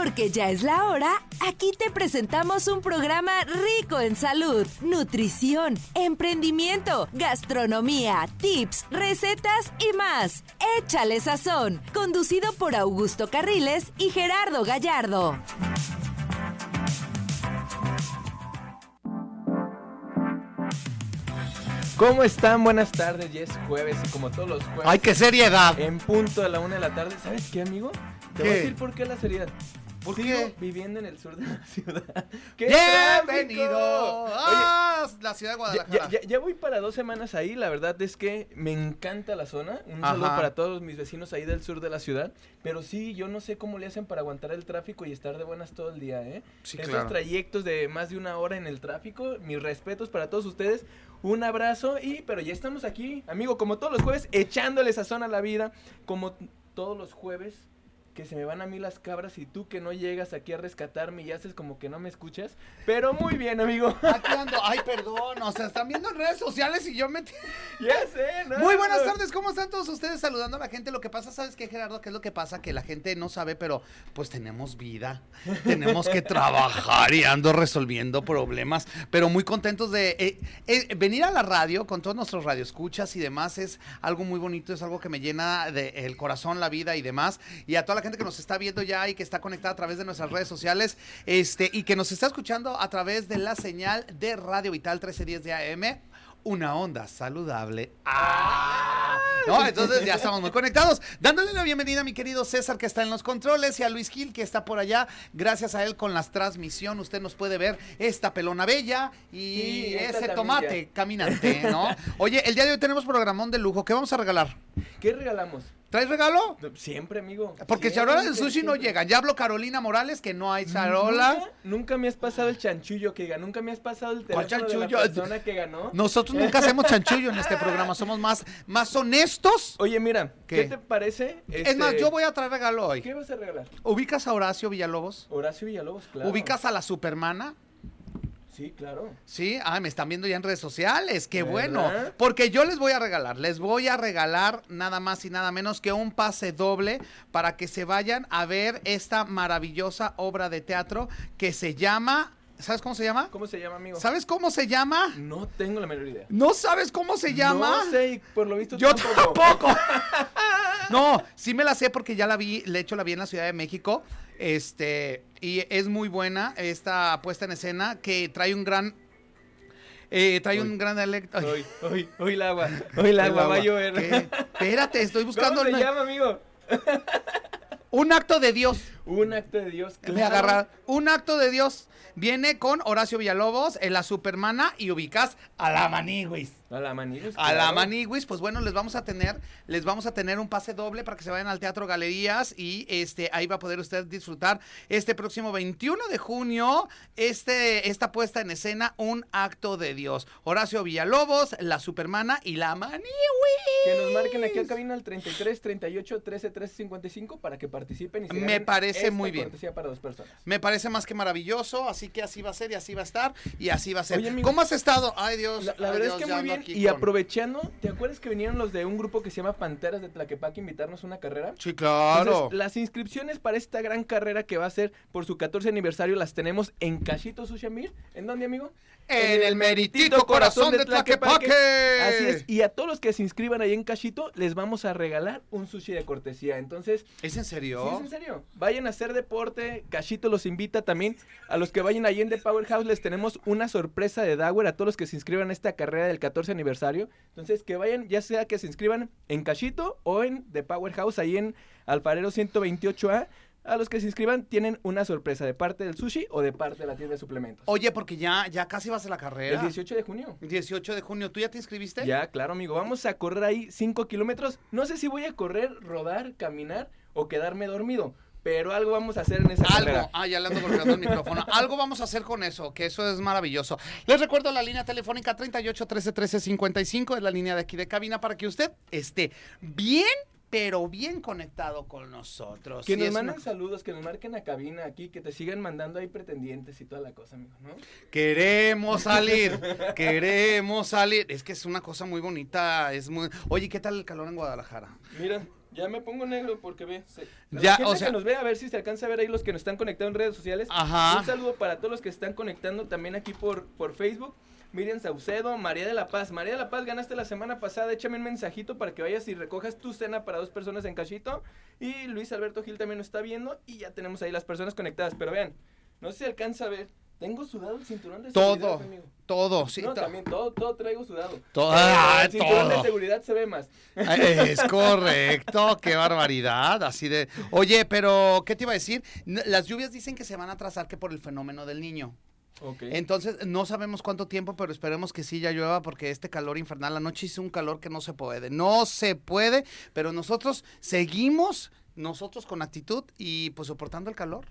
Porque ya es la hora, aquí te presentamos un programa rico en salud, nutrición, emprendimiento, gastronomía, tips, recetas y más. Échale sazón, conducido por Augusto Carriles y Gerardo Gallardo. ¿Cómo están? Buenas tardes, ya es jueves y como todos los jueves. ¡Ay, qué seriedad! En punto de la una de la tarde, ¿sabes qué, amigo? Te voy a decir por qué la seriedad. ¿Por qué? viviendo en el sur de la ciudad. ¡Qué ¡Bienvenido a la ciudad de Oye, ya, Guadalajara! ya- ya voy para dos semanas ahí, la verdad es que me encanta la zona. Un saludo Ajá. para todos mis vecinos ahí del sur de la ciudad. Pero sí, yo no sé cómo le hacen para aguantar el tráfico y estar de buenas todo el día, ¿eh? Sí, Estos claro. trayectos de más de una hora en el tráfico, mis respetos para todos ustedes. Un abrazo y, pero ya estamos aquí, amigo, como todos los jueves, echándole sazón a la vida, como todos los jueves que se me van a mí las cabras y tú que no llegas aquí a rescatarme y haces como que no me escuchas. Pero muy bien, amigo. Aquí ando. Ay, perdón. O sea, están viendo en redes sociales y yo me... ya sé, ¿no? Muy buenas tardes, ¿cómo están todos ustedes saludando a la gente? Lo que pasa, ¿sabes qué, Gerardo? ¿Qué es lo que pasa? Que la gente no sabe, pero pues tenemos vida, tenemos que trabajar y ando resolviendo problemas, pero muy contentos de eh, eh, venir a la radio con todos nuestros radioescuchas y demás. Es algo muy bonito, es algo que me llena de el corazón, la vida y demás. Y a toda la gente que nos está viendo ya y que está conectada a través de nuestras redes sociales este y que nos está escuchando a través de la señal de Radio Vital 1310 de AM una onda saludable. ¡Ah! No, entonces ya estamos muy conectados. Dándole la bienvenida a mi querido César que está en los controles y a Luis Gil que está por allá. Gracias a él con las transmisión usted nos puede ver esta pelona bella y Sí, ese tomate ya. caminante, ¿no? Oye, el día de hoy tenemos programón de lujo. ¿Qué vamos a regalar? ¿Qué regalamos? ¿Traes regalo? Siempre, amigo. Porque Siempre, charola del sushi no llegan. Ya habló Carolina Morales que no hay charola. Nunca, nunca me has pasado el chanchullo que ganó. Nunca me has pasado el ¿Cuál teléfono de chanchullo? la persona que ganó. Nosotros nunca hacemos chanchullo en este programa. Somos más, más honestos. Oye, mira, ¿qué, ¿Qué? te parece? Es más, este, yo voy a traer regalo hoy. ¿Qué vas a regalar? ¿Ubicas a Horacio Villalobos? Horacio Villalobos, claro. ¿Ubicas a la Supermana? Sí, claro. Sí, ah, me están viendo ya en redes sociales, qué bueno. Porque yo les voy a regalar, les voy a regalar nada más y nada menos que un pase doble para que se vayan a ver esta maravillosa obra de teatro que se llama, ¿sabes cómo se llama? ¿Cómo se llama, amigo? ¿Sabes cómo se llama? No tengo la menor idea. ¿No sabes cómo se llama? No sé, y por lo visto Yo tampoco. tampoco. no, sí me la sé porque ya la vi, de hecho la vi en la Ciudad de México. Este, y es muy buena esta puesta en escena que trae un gran. eh, trae un gran electro. Hoy, hoy, hoy el agua. Hoy el agua va a llover. Espérate, estoy buscando ¿Cómo se una- llama, amigo? un acto de Dios. Un acto de Dios. Me claro. agarra. Un acto de Dios. Viene con Horacio Villalobos, en la Supermana, y ubicas a la Maniguis. A la maniguis. A la claro. Maniguis, pues bueno, les vamos a tener, les vamos a tener un pase doble para que se vayan al Teatro Galerías y este ahí va a poder usted disfrutar este próximo 21 de junio este esta puesta en escena Un acto de Dios. Horacio Villalobos, la Supermana y la Maniguis. Que nos marquen aquí al cabina al 33 38 13 13 55 para que participen y se Me ganen parece esta muy bien. cortesía para dos personas. Me parece más que maravilloso, así que así va a ser y así va a estar y así va a ser. Oye, amigo. ¿Cómo has estado? Ay, Dios. La, la ay, verdad Dios, es que muy bien. Y con- aprovechando, ¿te acuerdas que vinieron los de un grupo que se llama Panteras de Tlaquepaque a invitarnos a una carrera? Sí, claro. Entonces, las inscripciones para esta gran carrera que va a ser por su 14 aniversario las tenemos en Cachito Sushamir. ¿En dónde, amigo? En el meritito corazón de Tlaquepaque. Así es. Y a todos los que se inscriban ahí en Cachito, les vamos a regalar un sushi de cortesía. Entonces, ¿Es en Sí, serio? es en serio. Vayan a hacer deporte. Cachito los invita también. A los que vayan ahí en The Powerhouse les tenemos una sorpresa de Dower a todos los que se inscriban a esta carrera del 14 aniversario. Entonces, que vayan, ya sea que se inscriban en Cachito o en The Powerhouse, ahí en Alfarero 128A. A los que se inscriban tienen una sorpresa de parte del sushi o de parte de la tienda de suplementos. Oye, porque ya, ya casi vas a la el carrera. 18 de junio. 18 de junio. ¿Tú ya te inscribiste? Ya, claro, amigo. Vamos a correr ahí 5 kilómetros. No sé si voy a correr, rodar, caminar o quedarme dormido. Pero algo vamos a hacer en esa carrera. Algo, ah, ya le ando golpeando el micrófono. Algo vamos a hacer con eso, que eso es maravilloso. Les recuerdo la línea telefónica 38 13 13 55, es la línea de aquí de cabina para que usted esté bien, pero bien conectado con nosotros. Que nos manden una- saludos, que nos marquen a cabina aquí, que te sigan mandando ahí pretendientes y toda la cosa, amigo, ¿no? Queremos salir, queremos salir. Es que es una cosa muy bonita, es muy... Oye, ¿qué tal el calor en Guadalajara? Mira, Ya me pongo negro porque ve. se- Ya, gente o sea- que nos ve a ver si se alcanza a ver ahí los que nos están conectados en redes sociales. Ajá. Un saludo para todos los que se están conectando también aquí por, por Facebook. Miriam Saucedo, María de la Paz. María de la Paz, ganaste la semana pasada. Échame un mensajito para que vayas y recojas tu cena para dos personas en Cachito. Y Luis Alberto Gil también nos está viendo. Y ya tenemos ahí las personas conectadas. Pero vean, no sé si alcanza a ver. Tengo sudado el cinturón de seguridad, Todo, amigo. todo, sí. no, también todo, todo traigo sudado. Todo, Pero ah, el cinturón todo. de seguridad se ve más. Es correcto, qué barbaridad, así de... Oye, pero, ¿qué te iba a decir? Las lluvias dicen que se van a atrasar que por el fenómeno del niño. Ok. Entonces, no sabemos cuánto tiempo, pero esperemos que sí ya llueva porque este calor infernal, anoche hizo un calor que no se puede, no se puede, pero nosotros seguimos, nosotros con actitud y pues soportando el calor.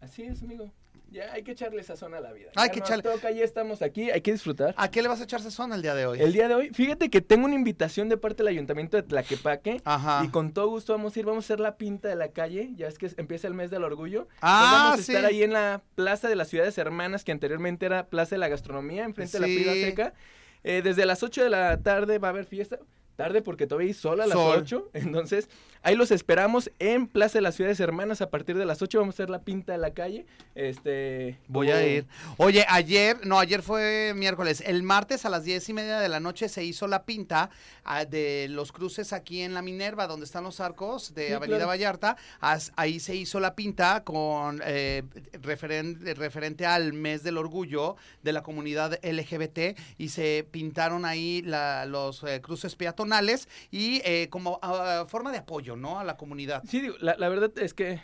Así es, amigo. Ya hay que echarle sazón a la vida. Hay Ya que nos echarle- toca, ya estamos aquí, hay que disfrutar. ¿A qué le vas a echar sazón el día de hoy? El día de hoy, fíjate que tengo una invitación de parte del Ayuntamiento de Tlaquepaque. Ajá. Y con todo gusto vamos a ir, vamos a hacer la pinta de la calle. Ya es que empieza el mes del orgullo. Ah, Entonces vamos a sí. estar ahí en la Plaza de las Ciudades Hermanas, que anteriormente era Plaza de la Gastronomía, enfrente de la Prida Seca. Eh, desde las 8 de la tarde va a haber fiesta. Tarde porque todavía hay sol a las Sol. 8. Entonces, ahí los esperamos en Plaza de las Ciudades Hermanas. A partir de las 8 vamos a hacer la pinta de la calle. Este. Voy a ir. Oye, ayer, no, ayer fue miércoles. El martes a las diez y media de la noche se hizo la pinta ah, de los cruces aquí en la Minerva, donde están los arcos de Sí, Avenida claro. Vallarta. As- ahí se hizo la pinta con eh, referen- referente al mes del orgullo de la comunidad LGBT y se pintaron ahí la- los eh, cruces peatonales y eh, como ah, forma de apoyo, ¿no? A la comunidad. Sí, digo, la, la verdad es que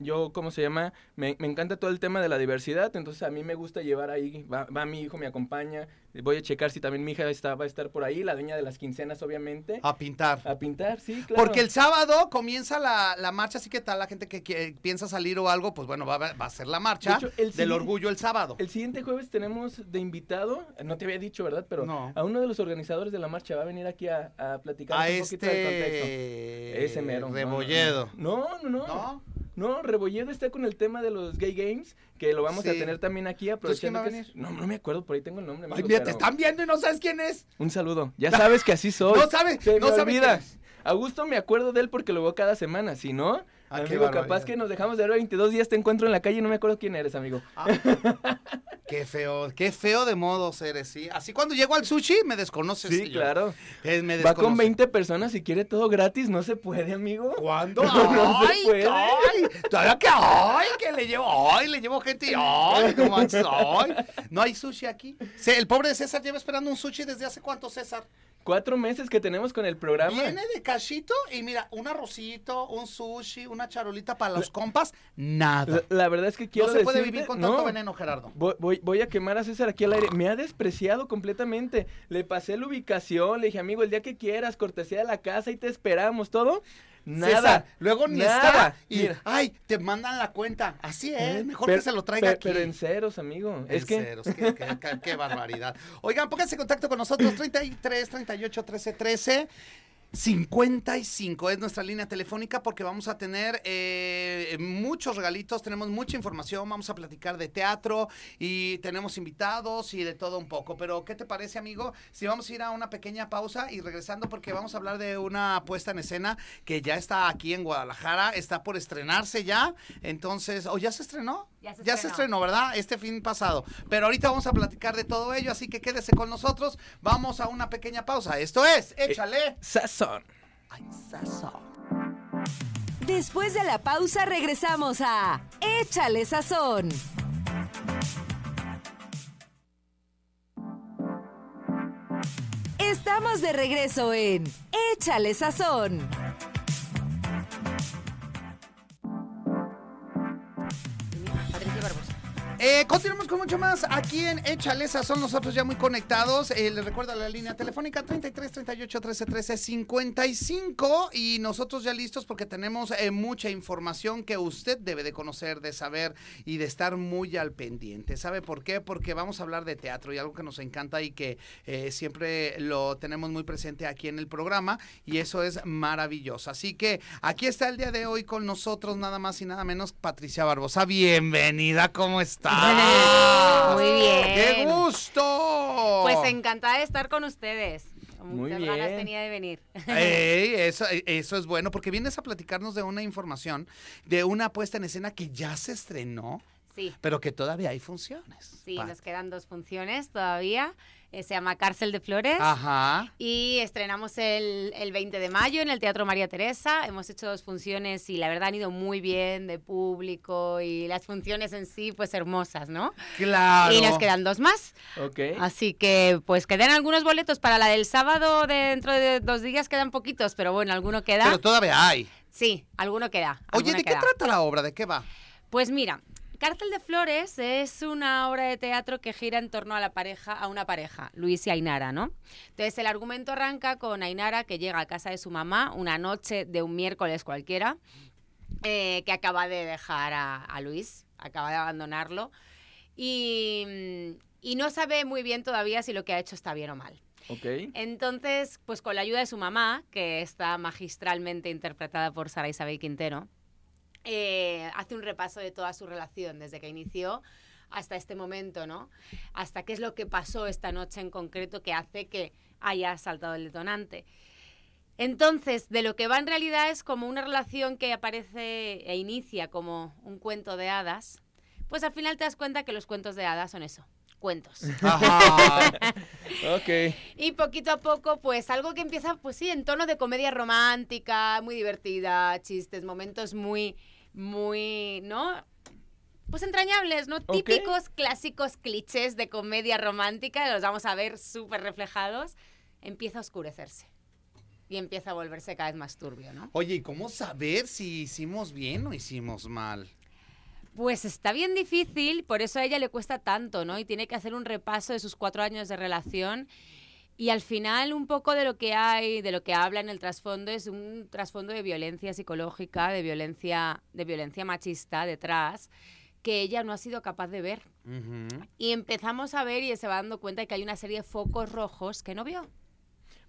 yo, ¿cómo se llama? Me, me encanta todo el tema de la diversidad, entonces a mí me gusta llevar ahí, va, va mi hijo, me acompaña, voy a checar si también mi hija está, va a estar por ahí, la dueña de las quincenas, obviamente, A pintar. a pintar, sí, claro. Porque el sábado comienza la, la marcha, así que tal la gente que, que piensa salir o algo, pues bueno, va, a- va a ser la marcha De hecho, el del orgullo el sábado. El siguiente jueves tenemos de invitado, no te había dicho, ¿verdad? Pero No. a uno de los organizadores de la marcha va a venir aquí a, a platicar a un poquito del contexto. este Ese mero. no, Rebolledo. No, no, no. ¿No? No, Rebolledo está con el tema de los gay games, que lo vamos a tener también aquí aprovechando va a que es- No, no me acuerdo, por ahí tengo el nombre. Ay, amigo, mira, te están viendo y no sabes quién es. Un saludo. Ya sabes que así soy. No sabe, Se no me sabe olvida. quién es. Augusto me acuerdo de él porque lo veo cada semana. Si no, Ah, amigo, capaz que nos dejamos de ver 22 días, te encuentro en la calle y no me acuerdo quién eres, amigo. Ah, qué feo, qué feo de modos eres, sí. Así cuando llego al sushi me desconoces. Sí, claro. Eh, me Va con desconoce. 20 personas y quiere todo gratis, no se puede, amigo. ¿Cuándo? No se ¡Ay, puede. ay! Todavía que, ¡ay! Que le llevo, ¡ay! Le llevo gente y ¡ay! No manches, ¡ay! No hay sushi aquí. Sí, el pobre César lleva esperando un sushi desde hace cuánto, César. Cuatro meses que tenemos con el programa. Viene de cachito y mira, un arrocito, un sushi, una charolita para los compas, nada. La, la verdad es que quiero No se puede vivir con tanto no. veneno, Gerardo. Voy, voy, voy a quemar a César aquí al aire. Me ha despreciado completamente. Le pasé la ubicación, le dije, amigo, el día que quieras, cortesía de la casa y te esperamos, todo. Nada. César, luego ni nada. está y Mira. ay, te mandan la cuenta. Así es, mejor Pero- que se lo traiga pero- aquí. Pero en ceros, amigo. es En que ceros, qué, qué- qué- qué barbaridad. Oigan, pónganse en contacto con nosotros, 33 38 13 13. 55 es nuestra línea telefónica porque vamos a tener eh, muchos regalitos, tenemos mucha información, vamos a platicar de teatro y tenemos invitados y de todo un poco. Pero, ¿qué te parece, amigo? Si vamos a ir a una pequeña pausa y regresando porque vamos a hablar de una puesta en escena que ya está aquí en Guadalajara, está por estrenarse ya. Entonces, ¿o ya se estrenó? Ya se ya se estrenó. estrenó, ¿verdad? Este fin pasado. Pero ahorita vamos a platicar de todo ello, así que quédese con nosotros. Vamos a una pequeña pausa. Esto es, échale. Después de la pausa regresamos a Échale Sazón. Estamos de regreso en Échale Sazón. Eh, continuamos con mucho más aquí en Échale son nosotros ya muy conectados. Eh, les recuerdo la línea telefónica 33 38 13 13 55 y nosotros ya listos porque tenemos eh, mucha información que usted debe de conocer, de saber y de estar muy al pendiente. ¿Sabe por qué? Porque vamos a hablar de teatro y algo que nos encanta y que eh, siempre lo tenemos muy presente aquí en el programa y eso es maravilloso. Así que aquí está el día de hoy con nosotros nada más y nada menos Patricia Barbosa. Bienvenida, ¿cómo está? Muy bien. ¡Qué gusto! Pues encantada de estar con ustedes. Muy Muchas ganas tenía de venir. Ey, eso, eso es bueno, porque vienes a platicarnos de una información, de una puesta en escena que ya se estrenó, Sí, pero que todavía hay funciones. sí, nos quedan dos funciones todavía. Eh, se llama Cárcel de Flores. Ajá. Y estrenamos el, el 20 de mayo en el Teatro María Teresa. Hemos hecho dos funciones y la verdad han ido muy bien de público y las funciones en sí pues hermosas, ¿no? Claro. Y nos quedan dos más. Ok. Así que pues quedan algunos boletos para la del sábado de dentro de dos días, quedan poquitos, pero bueno, alguno queda. Pero todavía hay. Sí, alguno queda. Oye, ¿de qué trata la obra? ¿De qué va? Pues mira, Cárcel de Flores es una obra de teatro que gira en torno a la pareja, a una pareja, Luis y Ainara, ¿no? Entonces el argumento arranca con Ainara que llega a casa de su mamá una noche de un miércoles cualquiera, eh, que acaba de dejar a, a Luis, acaba de abandonarlo, y, y no sabe muy bien todavía si lo que ha hecho está bien o mal. Ok. Entonces, pues con la ayuda de su mamá, que está magistralmente interpretada por Sara Isabel Quintero, eh, hace un repaso de toda su relación desde que inició hasta este momento, ¿no? Hasta qué es lo que pasó esta noche en concreto que hace que haya saltado el detonante. Entonces, de lo que va en realidad es como una relación que aparece e inicia como un cuento de hadas, pues al final te das cuenta que los cuentos de hadas son eso, cuentos. Ajá. Ok. Y poquito a poco, pues algo que empieza, pues sí, en tono de comedia romántica, muy divertida, chistes, momentos muy, muy, ¿no? Pues entrañables, ¿no? Típicos, clásicos clichés de comedia romántica, los vamos a ver súper reflejados. Empieza a oscurecerse. Y empieza a volverse cada vez más turbio, ¿no? Oye, ¿y cómo saber si hicimos bien o hicimos mal? Pues está bien difícil, por eso a ella le cuesta tanto, ¿no? Y tiene que hacer un repaso de sus cuatro años de relación. Y al final un poco de lo que hay, de lo que habla en el trasfondo, es un trasfondo de violencia psicológica, de violencia, de violencia machista detrás, que ella no ha sido capaz de ver. Y empezamos a ver y se va dando cuenta de que hay una serie de focos rojos que no vio.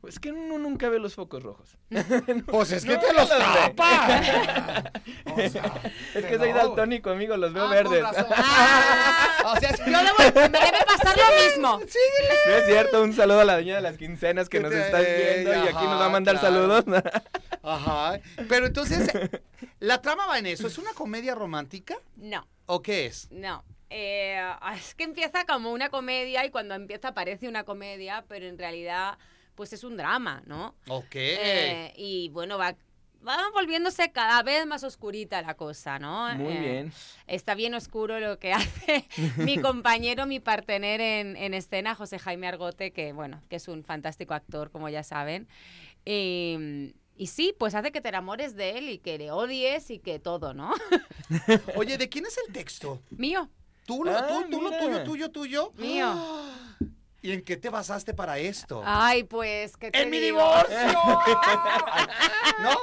Es que uno nunca ve los focos rojos. Pues es que No, te los no, no. tapa. O sea, Es que soy no. daltónico, amigo, los veo Ah, verdes. Ah, O sea, yo debo- me debe pasar lo mismo. No es cierto, un saludo a la dueña de las quincenas que Que nos te- está viendo y aquí nos va a mandar claro. saludos. Ajá. Pero entonces, la trama va en eso. ¿Es una comedia romántica No. o qué es? No. eh, es que empieza como una comedia y cuando empieza parece una comedia, pero en realidad pues es un drama, ¿no? Ok. Eh, y bueno, va, va volviéndose cada vez más oscurita la cosa, ¿no? Muy Eh, bien. Está bien oscuro lo que hace mi compañero, mi partener en, en escena, José Jaime Argote, que bueno, que es un fantástico actor, como ya saben. Y, y sí, pues hace que te enamores de él y que le odies y que todo, ¿no? Oye, ¿de quién es el texto? Mío. ¿Tú, lo, Ah, tú, tú lo tuyo, tuyo, tuyo? Mío. ¿Y en qué te basaste para esto? Ay, pues, ¿qué te ¡En mi digo? divorcio! ¿No?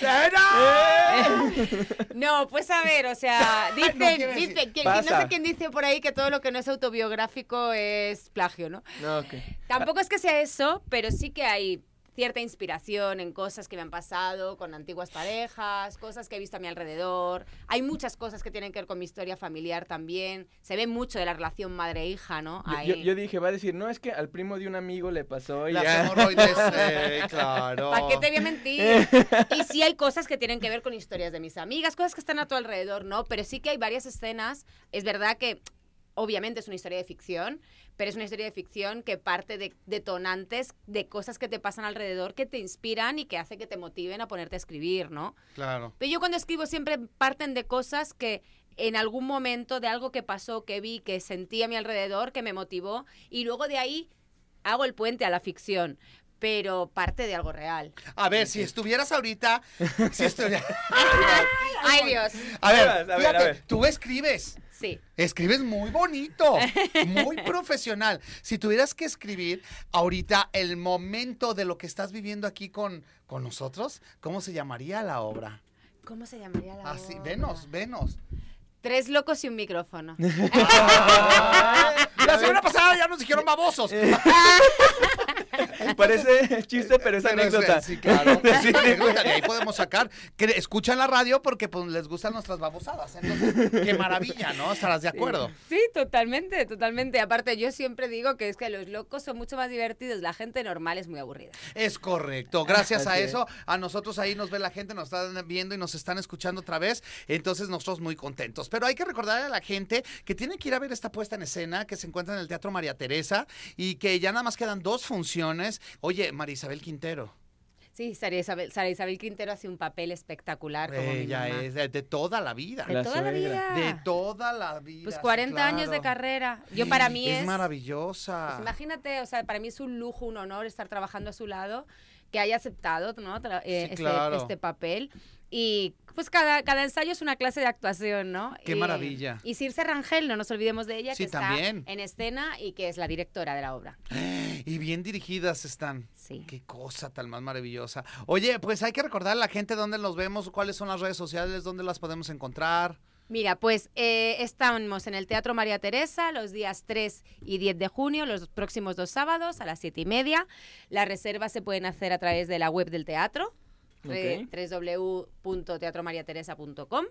No, pues a ver, o sea, no dicen, decir. dicen, que, que no sé quién dice por ahí que todo lo que no es autobiográfico es plagio, ¿no? No, ok. Tampoco es que sea eso, pero sí que hay cierta inspiración en cosas que me han pasado con antiguas parejas, cosas que he visto a mi alrededor. Hay muchas cosas que tienen que ver con mi historia familiar también. Se ve mucho de la relación madre-hija, ¿no? Yo, Ahí. yo- yo dije, va a decir, no, es que al primo de un amigo le pasó y Las ya. hemorroides, eh, claro. ¿Para qué te voy a mentir? Y sí hay cosas que tienen que ver con historias de mis amigas, cosas que están a tu alrededor, ¿no? Pero sí que hay varias escenas. Es verdad que obviamente es una historia de ficción, pero es una historia de ficción que parte de detonantes de cosas que te pasan alrededor, que te inspiran y que hace que te motiven a ponerte a escribir, ¿no? Claro. Pero yo cuando escribo siempre parten de cosas que en algún momento, de algo que pasó, que vi, que sentí a mi alrededor, que me motivó, y luego de ahí hago el puente a la ficción, pero parte de algo real. A ver, si estuvieras ahorita. Si estuvieras. ¡Ay, Dios! A ver, A ver, a ver. tú escribes. Sí. Escribes muy bonito, muy profesional. Si tuvieras que escribir ahorita el momento de lo que estás viviendo aquí con, con nosotros, ¿cómo se llamaría la obra? ¿Cómo se llamaría la Así, obra? venos, venos. Tres locos y un micrófono. La semana pasada ya nos dijeron babosos. Parece chiste, pero es Pero es- anécdota. sí, claro. Sí. Anécdota, De ahí podemos sacar que escuchan la radio porque pues, les gustan nuestras babosadas. Entonces, qué maravilla, ¿no? Estarás de acuerdo. Sí, totalmente, totalmente. Aparte, yo siempre digo que es que los locos son mucho más divertidos, la gente normal es muy aburrida. Es correcto. Gracias a eso, a nosotros ahí nos ve la gente, nos están viendo y nos están escuchando otra vez. Entonces, nosotros muy contentos. Pero hay que recordarle a la gente que tiene que ir a ver esta puesta en escena que se encuentra en el Teatro María Teresa y que ya nada más quedan dos funciones. Oye, María Isabel Quintero. Sí, Sara Isabel, Sara Isabel Quintero hace un papel espectacular como mi Ella mamá. es de, de toda la vida. De La toda la suegra. vida. De toda la vida. Pues sí, 40 años de claro. carrera. Yo para mí es... Es maravillosa. Pues imagínate, o sea, para mí es un lujo, un honor estar trabajando a su lado, que haya aceptado ¿no? Tra- eh, Sí, este, claro. este papel. Y pues cada, cada ensayo es una clase de actuación, ¿no? Qué Y- maravilla. Y Circe Rangel, no nos olvidemos de ella, Sí, que está también. en escena y que es la directora de la obra. Y bien dirigidas están. Sí. Qué cosa tan más maravillosa. Oye, pues hay que recordar a la gente dónde los vemos, cuáles son las redes sociales, dónde las podemos encontrar. Mira, pues eh, estamos en el Teatro María Teresa los días 3 y 10 de junio, los próximos dos sábados a las 7 y media. Las reservas se pueden hacer a través de la web del teatro, eh, Ok. www.teatromariateresa.com.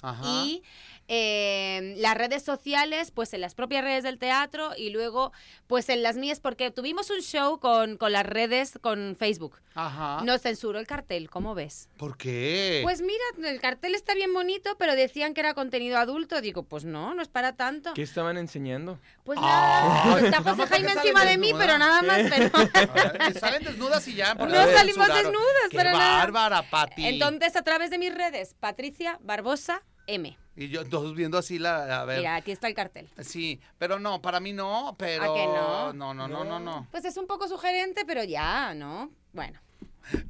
Ajá. Y eh, las redes sociales, pues en las propias redes del teatro y luego pues en las mías, porque tuvimos un show con, con las redes, con Facebook. Ajá. Nos censuró el cartel, ¿cómo ves? ¿Por qué? Pues mira, el cartel está bien bonito, pero decían que era contenido adulto. Digo, pues no, no es para tanto. ¿Qué estaban enseñando? Pues Ah. nada, está Nada José más Jaime encima de mí, desnuda. pero nada más, pero... A ver, salen desnudas y ya. No salimos desnudas, Qué nada. bárbara, Pati. Entonces, a través de mis redes, Patricia Barbosa M. Y yo todos viendo así la. A ver. Mira, aquí está el cartel. Sí, pero no, para mí no, pero. ¿A que no? No, no, no, no, no. Pues es un poco sugerente, pero ya, ¿no? Bueno.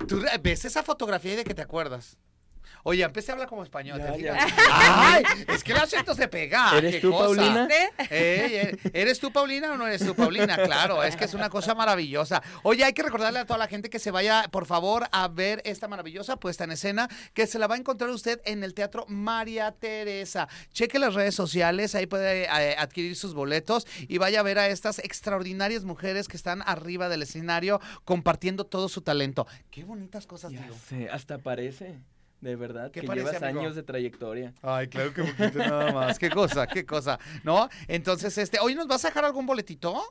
¿Tú ves esa fotografía y de que te acuerdas? Oye, empecé a hablar como español, Ya, ¿te ya. fijas? ¡Ay! Es que el acento se pega. ¿Eres qué tú, cosa. Paulina? Ey, ¿Eres tú, Paulina, o no eres tú, Paulina? Claro, es que es una cosa maravillosa. Oye, hay que recordarle a toda la gente que se vaya, por favor, a ver esta maravillosa puesta en escena, que se la va a encontrar usted en el Teatro María Teresa. Cheque las redes sociales, ahí puede eh, adquirir sus boletos y vaya a ver a estas extraordinarias mujeres que están arriba del escenario compartiendo todo su talento. Qué bonitas cosas, Ya digo. sé, hasta parece, de verdad, ¿Qué que parece, llevas amigo? años de trayectoria. Ay, claro que poquito nada más. Qué cosa, qué cosa. ¿No? Entonces, este, ¿hoy nos vas a dejar algún boletito?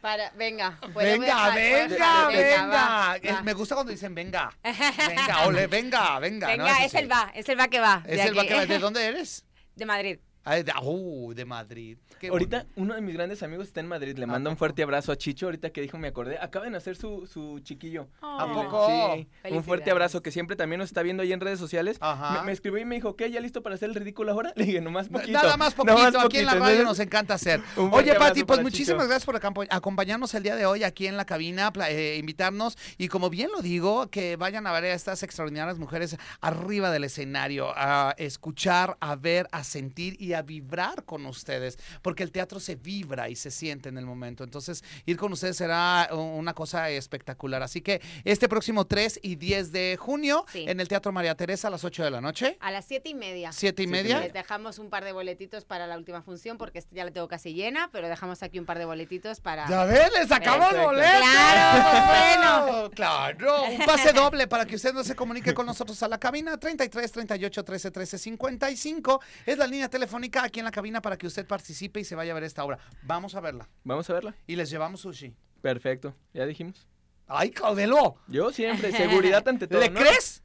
Para, venga. ¿puedo Venga, dejar? venga, Venga, venga. va, Eh, va. Me gusta cuando dicen venga. Venga, ole, venga, venga. Venga, es sí. el va, es el va que va. Es el va que va. ¿De dónde eres? De Madrid. Ah, de, uh, de Madrid. Qué Ahorita bonito. uno de mis grandes amigos está en Madrid, le ¿A mando un fuerte abrazo a Chicho, ahorita que dijo me acordé, acaba de nacer su, su chiquillo. ¿A Oh. poco? Sí, un fuerte abrazo que siempre también nos está viendo ahí en redes sociales. Ajá. Me, me escribió y me dijo, ¿qué? ¿Ya listo para hacer el ridículo ahora? Le dije, nomás poquito. Nada más poquito, aquí en la poquito". radio Entonces, nos encanta hacer. Oye, Pati, pues muchísimas Chicho. gracias por acompañarnos el día de hoy aquí en la cabina, eh, invitarnos y como bien lo digo, que vayan a ver a estas extraordinarias mujeres arriba del escenario, a escuchar, a ver, a sentir y a vibrar con ustedes, porque el teatro se vibra y se siente en el momento. Entonces, ir con ustedes será una cosa espectacular. Así que este próximo 3 y 10 de junio Sí. en el Teatro María Teresa a las 8 de la noche, A las siete y media. 7 y Siete y media. Les dejamos un par de boletitos para la última función porque esta ya la tengo casi llena, pero dejamos aquí un par de boletitos para... Ya ves, le sacamos boletos. Claro, pues bueno. Claro, un pase doble para que usted no se comunique con nosotros a la cabina 33 38 13 13 55. Es la línea telefónica aquí en la cabina para que usted participe y se vaya a ver esta obra. Vamos a verla. Vamos a verla. Y les llevamos sushi. Perfecto, ya dijimos. ¡Ay, Claudelo! Yo siempre, seguridad ante todo. ¿Le ¿no? crees?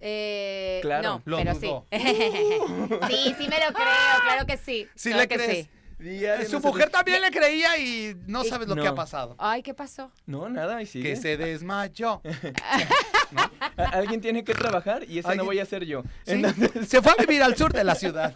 Eh, Claro, no, lo pero dudó. sí. sí, sí me lo creo, claro que sí. Sí claro le que crees. sí. Día de Su mujer también le creía y no sabes lo que ha pasado. Ay, ¿qué pasó? No, nada, y sigue. Que se desmayó. Alguien tiene que trabajar y ese no voy a ser yo. Sí, Entonces, Se fue a vivir al sur de la ciudad.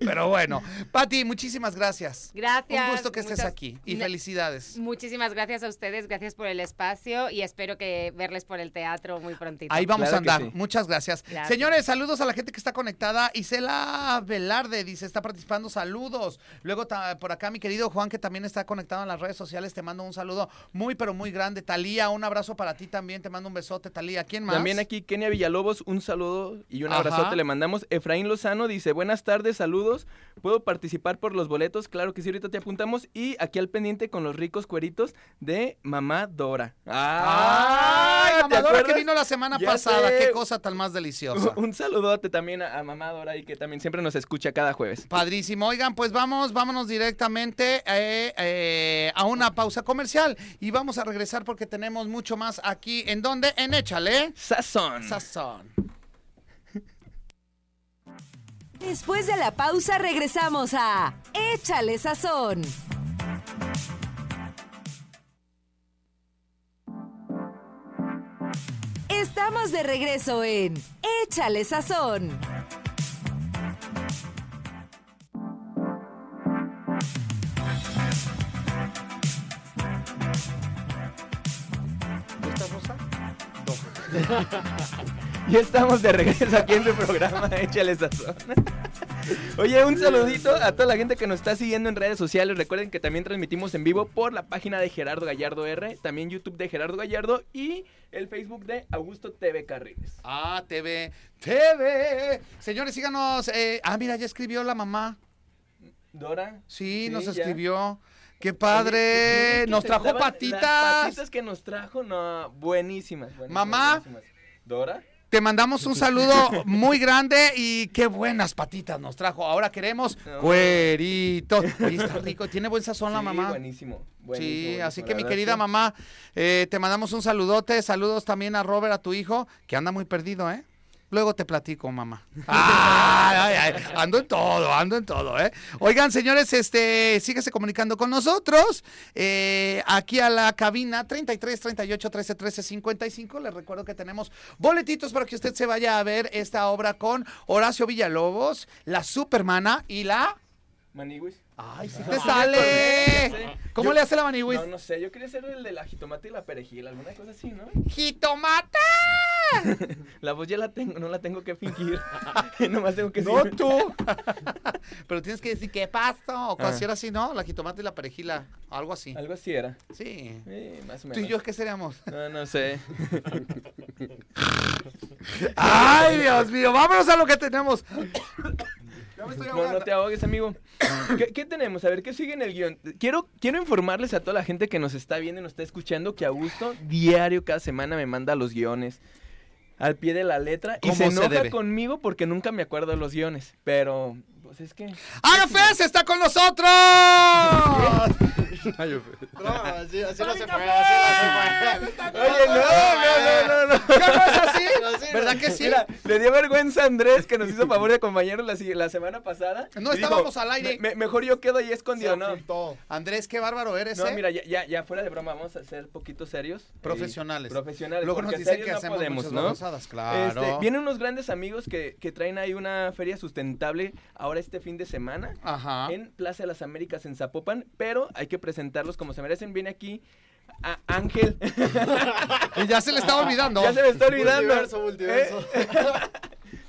Pero bueno, Pati, muchísimas gracias. Gracias. Un gusto que estés muchas- aquí y felicidades. Muchísimas gracias a ustedes, gracias por el espacio y espero que verles por el teatro muy prontito. Ahí vamos Claro a andar. sí. Muchas gracias. Gracias. Señores, saludos a la gente que está conectada. Isela Velarde dice, está participando. Saludos. Luego ta- por acá mi querido Juan, que también está conectado en las redes sociales. Te mando un saludo muy, pero muy grande. Talía, un abrazo para ti también. Te mando un besote, Talía. ¿Quién más? También aquí Kenia Villalobos, un saludo y un Ajá. abrazote le mandamos. Efraín Lozano dice, buenas tardes saludos. ¿Puedo participar por los boletos? Claro que sí, ahorita te apuntamos. Y aquí al pendiente con los ricos cueritos de Mamá Dora. ¡Ay! ¿te Mamadora que vino la semana Ya pasada. sé. Qué cosa tan más deliciosa. Un saludote también a, a Mamá Dora y que también siempre nos escucha cada jueves. Padrísimo. Oigan, pues vamos, vámonos directamente eh, eh, a una pausa comercial y vamos a regresar porque tenemos mucho más aquí. ¿En dónde? En Échale. Sazón. Sazón. Después de la pausa regresamos a Échale Sazón. Estamos de regreso en Échale Sazón. Ya estamos de regreso aquí en su programa Échale Sazón. Oye, un saludito a toda la gente que nos está siguiendo en redes sociales. Recuerden que también transmitimos en vivo por la página de Gerardo Gallardo R, también YouTube de Gerardo Gallardo y el Facebook de Augusto TV Carriles. Ah, TV. TV. Señores, síganos. eh, ah, mira, ya escribió la mamá. Dora. Sí, Sí, nos ya. escribió. ¡Qué padre! ¿viste que Nos trajo estaban Las patitas. patitas que nos trajo, no, buenísimas. buenísimas, Mamá. buenísimas. ¿Dora? Te mandamos un saludo muy grande y qué buenas patitas nos trajo. Ahora queremos No. cueritos. Oye, está rico. Tiene buen sazón la mamá. Buenísimo. Sí, buenísimo, así que mi querida sí. mamá, eh, te mandamos un saludote. Saludos también a Robert, a tu hijo, que anda muy perdido, ¿eh? Luego te platico, mamá. Ay, ay, ay, Ando en todo, ando en todo, ¿eh? Oigan, señores, este, síguese comunicando con nosotros. eh, aquí a la cabina 33 38 13 13 55. Les recuerdo que tenemos boletitos para que usted se vaya a ver esta obra con Horacio Villalobos, la Supermana y la. Maniwis. ¡Ay, sí Ah, te sale! sé. ¿Cómo Yo- le hace la Maniwis? No, no sé, yo quería ser el de la jitomate y la perejil, alguna cosa así, ¿no? La voz ya la tengo, no la tengo que fingir. Nomás tengo que No decir- tú. Pero tienes que decir, ¿qué pasó? O Ah. si era así, ¿no? La jitomate y la perejila. Algo así. Algo así era. Sí. Sí, más o ¿Tú menos. y yo qué seríamos? No, no sé. ¡Ay, Dios mío! Vámonos a lo que tenemos. No, no te ahogues, amigo. ¿Qué, qué tenemos? A ver, ¿qué sigue en el guion? Quiero, quiero informarles a toda la gente que nos está viendo y nos está escuchando que Augusto diario, cada semana, me manda los guiones al pie de la letra y ¿Cómo se enoja conmigo porque nunca me acuerdo de los guiones. Pero, pues es que... ¡Agafes está con nosotros! No, así, así no se puede, así no se puede. Oye, no, no, no, no. ¿Qué no es así? ¿Verdad que sí? Mira, le dio vergüenza a Andrés que nos hizo favor de acompañarnos la, semana pasada. No dijo, estábamos al aire. "Me- me- mejor yo quedo ahí escondido, ¿no? Andrés, qué bárbaro eres, No, ¿eh? mira, ya, ya, ya fuera de broma, vamos a ser poquito serios. Profesionales. Eh, profesionales. Luego nos dicen que no hacemos podemos, ¿no? claro. Este, vienen unos grandes amigos que, que traen ahí una feria sustentable ahora este fin de semana Ajá. en Plaza de las Américas en Zapopan, pero hay que presentarlos como se merecen. Viene aquí a Ángel. Y ya se le estaba olvidando. ya se me está olvidando. Multiverso, multiverso. ¿Eh?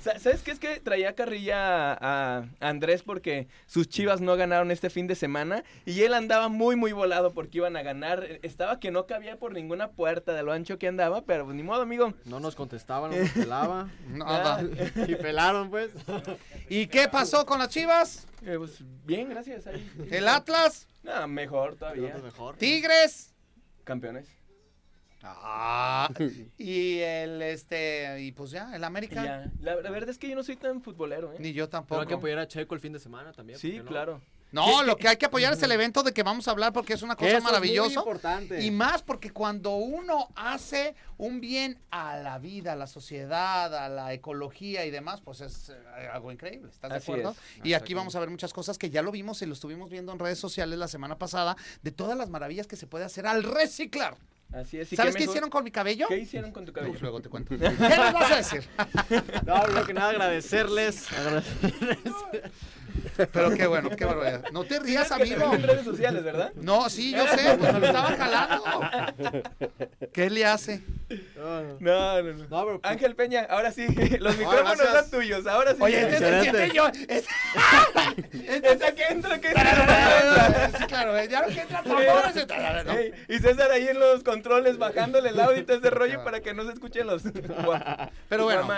Sa- ¿Sabes qué? Es que traía carrilla a, a Andrés porque sus chivas no ganaron este fin de semana y él andaba muy, muy volado porque iban a ganar. Estaba que no cabía por ninguna puerta de lo ancho que andaba, pero pues ni modo, amigo. No nos contestaban, no nos pelaba. Nada. Y pelaron, pues. ¿Y qué pasó con las chivas? Eh, pues bien, gracias. Ahí. ¿El Atlas? No, mejor todavía. Mejor. ¿Tigres? Campeones. Ah, y el este, y pues ya, el América. ya. La, la verdad es que yo no soy tan futbolero, ¿eh? Ni yo Pero tampoco. hay que apoyar a Checo el fin de semana también. Sí, claro. No, lo que hay que apoyar es el evento de que vamos a hablar porque es una cosa es muy maravillosa. importante. Y más porque cuando uno hace un bien a la vida, a la sociedad, a la ecología y demás, pues es eh, algo increíble. ¿Estás de acuerdo? es. Y aquí vamos a ver muchas cosas que ya lo vimos y lo estuvimos viendo en redes sociales la semana pasada de todas las maravillas que se puede hacer al reciclar. Así es. y ¿Sabes qué mejor- hicieron con mi cabello? ¿Qué hicieron con tu cabello? Pues luego te cuento. ¿Qué nos vas a decir? No, primero que nada agradecerles. agradecerles. Pero qué bueno, qué barbaridad. No te rías, amigo. en redes sociales, ¿verdad? No, sí, yo sé, pues me lo estaban jalando. ¿Qué le hace? No, no. No, no, no. No, pero- Ángel Peña, ahora sí, los micrófonos son tuyos, ahora sí. Oye, este es el Excelente. siete yo. Este, Esa que entra, que entra. sí, claro, ya lo que entra tambores. ¿no? Ey, y César ahí en los controles bajándole el audio y todo ese rollo para que no se escuchen los Pero bueno.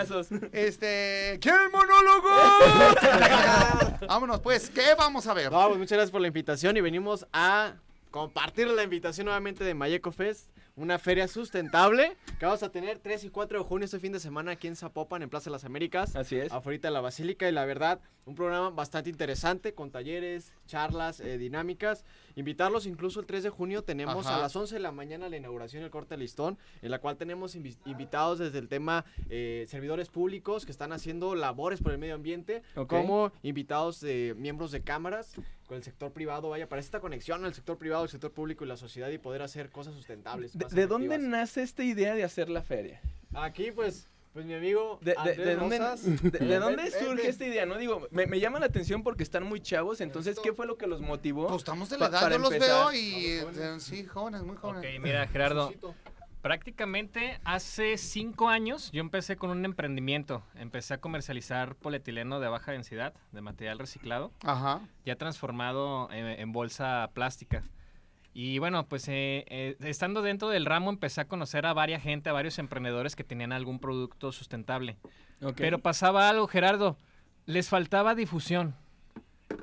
Este, ¿quién monólogo? Vámonos, pues, ¿qué vamos a ver? No, pues muchas gracias por la invitación y venimos a compartir la invitación nuevamente de Mayeco Fest, una feria sustentable que vamos a tener 3 y 4 de junio este fin de semana aquí en Zapopan, en Plaza de las Américas. Así es. Afuera de la Basílica y la verdad, un programa bastante interesante con talleres, charlas, eh, dinámicas. Invitarlos incluso el 3 de junio tenemos Ajá. a las 11 de la mañana la inauguración del corte de listón, en la cual tenemos invi- invitados desde el tema eh, servidores públicos que están haciendo labores por el medio ambiente, como invitados de miembros de cámaras con el sector privado, vaya, para esta conexión al sector privado, el sector público y la sociedad y poder hacer cosas sustentables. ¿De, dónde nace esta idea de hacer la feria? Aquí, pues, pues mi amigo ¿De, de- Andrés de dónde, de- dónde surge esta idea? No digo, me, me llama la atención porque están muy chavos, entonces, ¿qué fue lo que los motivó? Pues estamos de Pa- la edad, yo los veo y eh, sí, jóvenes, muy Ok, jóvenes. mira, Gerardo, prácticamente hace cinco años yo empecé con un emprendimiento. Empecé a comercializar polietileno de baja densidad, de material reciclado, Ajá. ya transformado en, en bolsa plástica. Y bueno, pues eh, eh, estando dentro del ramo empecé a conocer a varias gente, a varios emprendedores que tenían algún producto sustentable. Ok. Pero pasaba algo, Gerardo. Les faltaba difusión.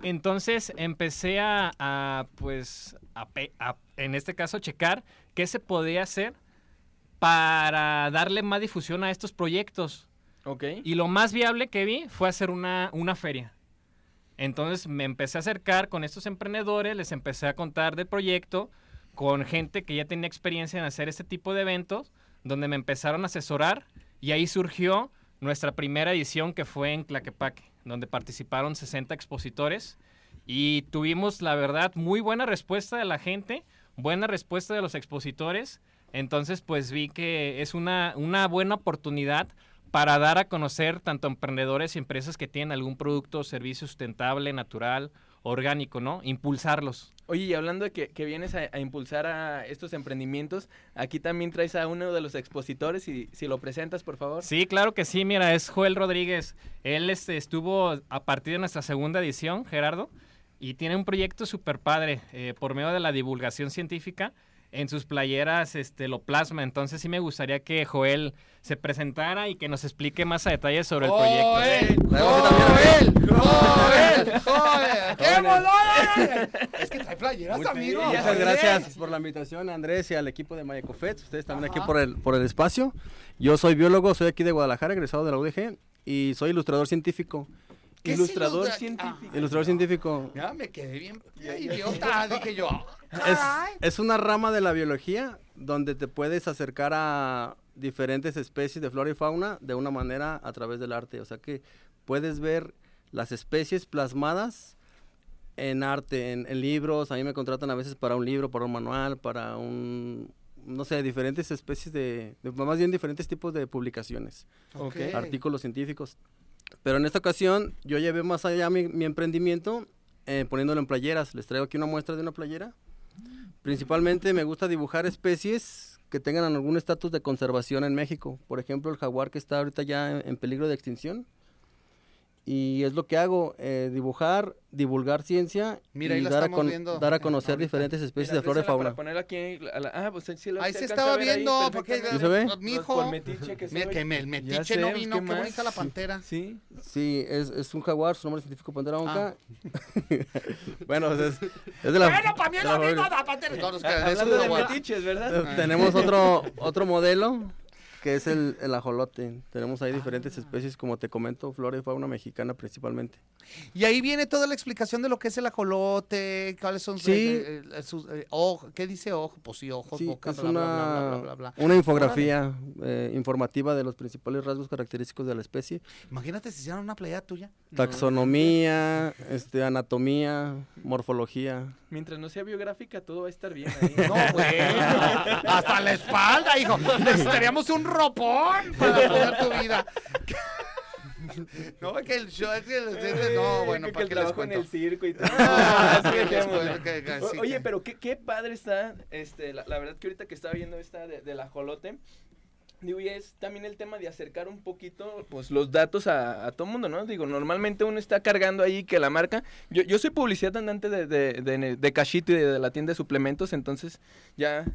Entonces empecé a, a, pues, a pe- a, en este caso, checar qué se podía hacer para darle más difusión a estos proyectos. Ok. Y lo más viable que vi fue hacer una, una feria. Entonces me empecé a acercar con estos emprendedores, les empecé a contar del proyecto, con gente que ya tenía experiencia en hacer este tipo de eventos, donde me empezaron a asesorar y ahí surgió nuestra primera edición que fue en Tlaquepaque, donde participaron 60 expositores y tuvimos, la verdad, muy buena respuesta de la gente, buena respuesta de los expositores. Entonces, pues vi que es una, una buena oportunidad para dar a conocer tanto emprendedores y empresas que tienen algún producto o servicio sustentable, natural, orgánico, ¿no? Impulsarlos. Oye, y hablando de que, que vienes a, a impulsar a estos emprendimientos, aquí también traes a uno de los expositores y si lo presentas, por favor. Sí, claro que sí, mira, es Joel Rodríguez. Él este, estuvo a partir de nuestra segunda edición, Gerardo, y tiene un proyecto súper padre eh, por medio de la divulgación científica. En sus playeras este, lo plasma, entonces sí me gustaría que Joel se presentara y que nos explique más a detalle sobre el proyecto. ¡Joel! ¡Joel! ¡Joel! ¡Qué bolón! Es que trae playeras, amigo. Muchas gracias por la invitación, Andrés, y al equipo de Mayecofet. Ustedes también aquí Ajá. por el, por el espacio. Yo soy biólogo, soy aquí de Guadalajara, egresado de la UDG, y soy ilustrador científico. ¿Qué es Ilustrador ilustra- científico. Ilustrador científico Ya me quedé bien idiota, dije yo. Es, es una rama de la biología donde te puedes acercar a diferentes especies de flora y fauna de una manera a través del arte. O sea que puedes ver las especies plasmadas en arte, en, en libros. A mí me contratan a veces para un libro, para un manual, para un, no sé, diferentes especies de, de- más bien diferentes tipos de publicaciones, Ok. artículos científicos. Pero en esta ocasión yo llevé más allá mi, mi emprendimiento eh, poniéndolo en playeras. Les traigo aquí una muestra de una playera. Principalmente me gusta dibujar especies que tengan algún estatus de conservación en México. Por ejemplo, el jaguar que está ahorita ya en, peligro de extinción. Y es lo que hago, eh, dibujar, divulgar ciencia Mira, y la dar a, con- viendo dar a conocer ahorita. diferentes especies Mira, de flora y para fauna. poner aquí a la- ah, pues sí lo- Ahí se estaba ver ahí viendo, porque. ¿Sí se ve? mi Pues, hijo. metiche que Mira, que me- el metiche sé, no pues, vino, ¿qué qué bonita la pantera. Sí. Sí, es, es un jaguar, su nombre científico Pantera Ah. Onca. bueno, es, es de la... Bueno, para mí es de lo la la pantera. No, es Ah, es Hablando de metiches, ¿verdad? Eh, Tenemos otro, otro modelo que es el, el ajolote. Tenemos ahí diferentes especies, como te comento, flora y fauna mexicana principalmente. Y ahí viene toda la explicación de lo que es el ajolote, cuáles son sus, Sí. eh, eh, sus, eh, ojo- ¿qué dice ojo? Pues sí, ojos, Sí, boca, es bla, una, bla, bla, bla, bla. una infografía eh, informativa de los principales rasgos característicos de la especie. Imagínate si hicieran una playa tuya. Taxonomía, este, anatomía, morfología. Mientras no sea biográfica, todo va a estar bien ahí. No, güey. Hasta la espalda, hijo. Necesitaríamos un ropón para poner tu vida. No, que el show, es que el- es que- no, bueno, que, que ¿para el qué les trabajo en el circo y todo. Ah, sí, que- que- sí, Oye, que- pero qué, qué padre está, este, la, la verdad que ahorita que estaba viendo esta de- del ajolote, digo, y es también el tema de acercar un poquito, pues, los datos a, a todo mundo, ¿no? Digo, normalmente uno está cargando ahí que la marca, yo, yo soy publicidad andante de, de, de, de Cachito y de, la tienda de suplementos, entonces ya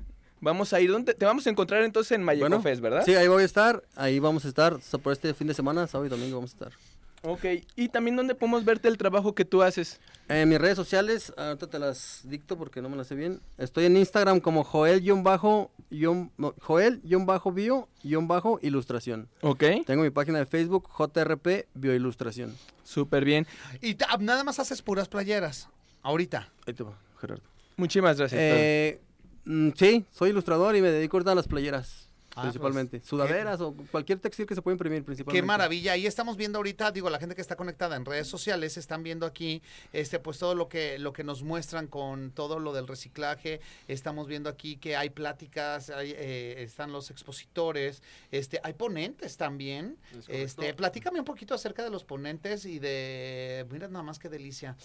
vamos a ir, ¿dónde? Te vamos a encontrar entonces en Mayeco Bueno, Fest, ¿verdad? Sí, ahí voy a estar, ahí vamos a estar, por este fin de semana, sábado y domingo vamos a estar. Ok, y también dónde podemos verte el trabajo que tú haces. En mis redes sociales, ahorita te las dicto porque no me las sé bien. Estoy en Instagram como Joel-Bajo, guión- no, Joel-Bio-Ilustración. Ok, Tengo mi página de Facebook, JRP Bioilustración. súper bien. Y nada más haces puras playeras. Ahorita. Ahí te va, Gerardo. Muchísimas gracias. Eh, mm, sí, soy ilustrador y me dedico ahorita a las playeras. Ah, principalmente. pues, Sudaderas o cualquier textil que se pueda imprimir principalmente. Qué maravilla. Ahí estamos viendo ahorita, digo, la gente que está conectada en redes sociales están viendo aquí, este, pues todo lo que, lo que nos muestran con todo lo del reciclaje. Estamos viendo aquí que hay pláticas, hay, eh, están los expositores, este, hay ponentes también. Este, platícame un poquito acerca de los ponentes y de, mira nada más qué delicia.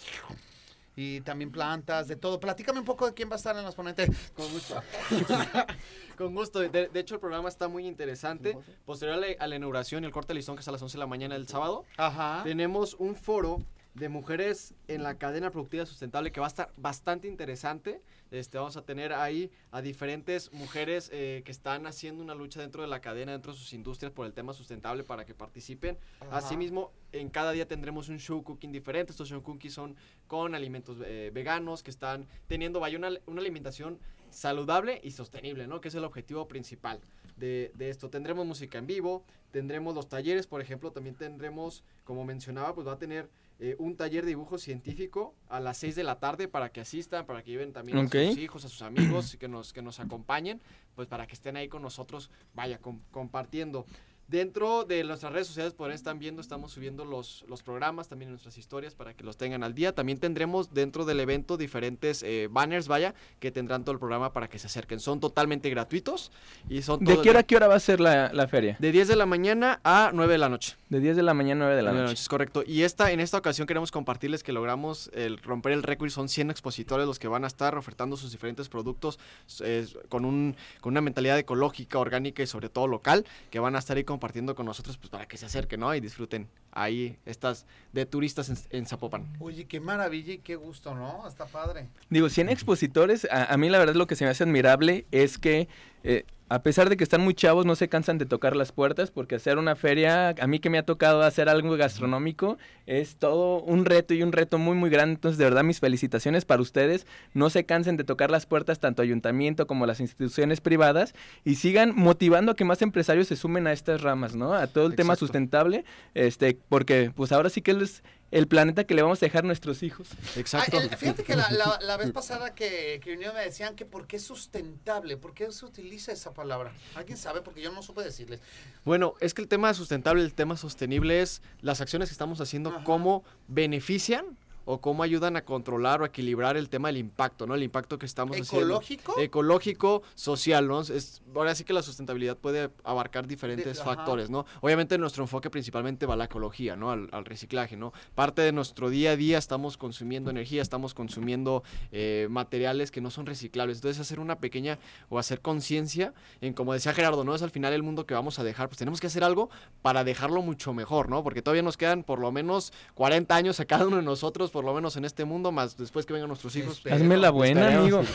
Y también plantas, de todo. Platícame un poco de quién va a estar en los ponentes. Con gusto. Con gusto. De, de hecho, el programa está muy interesante. Posterior a la, a la inauguración y el corte de listón, que es a las 11 de la mañana del sábado, Ajá. tenemos un foro de mujeres en la cadena productiva sustentable que va a estar bastante interesante. Este, vamos a tener ahí a diferentes mujeres eh, que están haciendo una lucha dentro de la cadena, dentro de sus industrias por el tema sustentable para que participen. Ajá. Asimismo, en cada día tendremos un show cooking diferente. Estos show cookies son con alimentos eh, veganos que están teniendo vaya, una, una alimentación saludable y sostenible, ¿no? Que es el objetivo principal de, de esto. Tendremos música en vivo, tendremos los talleres, por ejemplo, también tendremos, como mencionaba, pues va a tener eh, un taller de dibujo científico a las 6 de la tarde para que asistan, para que lleven también a sus hijos, a sus amigos, que nos, que nos acompañen, pues para que estén ahí con nosotros, vaya, com- compartiendo. Dentro de nuestras redes sociales, ahí están viendo, estamos subiendo los, los programas, también nuestras historias para que los tengan al día. También tendremos dentro del evento diferentes eh, banners, vaya, que tendrán todo el programa para que se acerquen. Son totalmente gratuitos y son ¿De qué hora a qué hora va a ser la, la feria? De 10 de la mañana a 9 de la noche. De 10 de la mañana a 9 de la Nueve noche. Es correcto. Y esta, en esta ocasión queremos compartirles que logramos el romper el récord son 100 expositores los que van a estar ofertando sus diferentes productos eh, con, un, con una mentalidad ecológica, orgánica y sobre todo local, que van a estar ahí compartiendo con nosotros pues, para que se acerquen ¿no? y disfruten ahí estas de turistas en, en Zapopan. Oye, qué maravilla y qué gusto, ¿no? Está padre. Digo, 100 expositores, a, a mí la verdad lo que se me hace admirable es que eh, a pesar de que están muy chavos, no se cansan de tocar las puertas, porque hacer una feria, a mí que me ha tocado hacer algo gastronómico, es todo un reto y un reto muy, muy grande. Entonces, de verdad, mis felicitaciones para ustedes. No se cansen de tocar las puertas, tanto ayuntamiento como las instituciones privadas, y sigan motivando a que más empresarios se sumen a estas ramas, ¿no? A todo el tema sustentable, este, porque pues ahora sí que es el planeta que le vamos a dejar a nuestros hijos. Exacto. Ah, el- fíjate que la, la- la vez pasada que, que vinieron me decían que por qué es sustentable, por qué se utiliza esa palabra. ¿Alguien sabe? Porque yo no supe decirles. Bueno, es que el tema sustentable, el tema sostenible es las acciones que estamos haciendo, Ajá. cómo benefician o cómo ayudan a controlar o equilibrar el tema del impacto, ¿no? El impacto que estamos haciendo. ¿Ecológico? Ecológico, social, ¿no? Es, ahora sí que la sustentabilidad puede abarcar diferentes De- ajá. factores, ¿no? Obviamente nuestro enfoque principalmente va a la ecología, ¿no? Al, al reciclaje, ¿no? Parte de nuestro día a día estamos consumiendo energía, estamos consumiendo eh, materiales que no son reciclables. Entonces hacer una pequeña o hacer conciencia en, como decía Gerardo, ¿no? Es al final el mundo que vamos a dejar, pues tenemos que hacer algo para dejarlo mucho mejor, ¿no? Porque todavía nos quedan por lo menos 40 años a cada uno de nosotros, por lo menos en este mundo, más después que vengan nuestros hijos. Espero. Hazme la buena, amigo.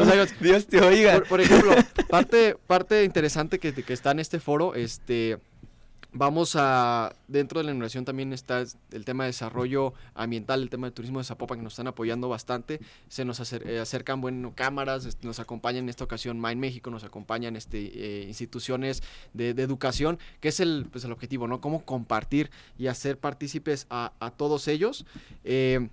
O sea, Dios te oiga. por, por ejemplo, parte, parte interesante que, que está en este foro, este, vamos a, dentro de la inauguración también está el tema de desarrollo ambiental, el tema de turismo de Zapopan, que nos están apoyando bastante, se nos eh, acercan, bueno, cámaras, este, nos acompañan en esta ocasión Mind México, nos acompañan este, eh, instituciones de, educación, que es el, pues, el objetivo, ¿no? Cómo compartir y hacer partícipes a, a todos ellos. Eh,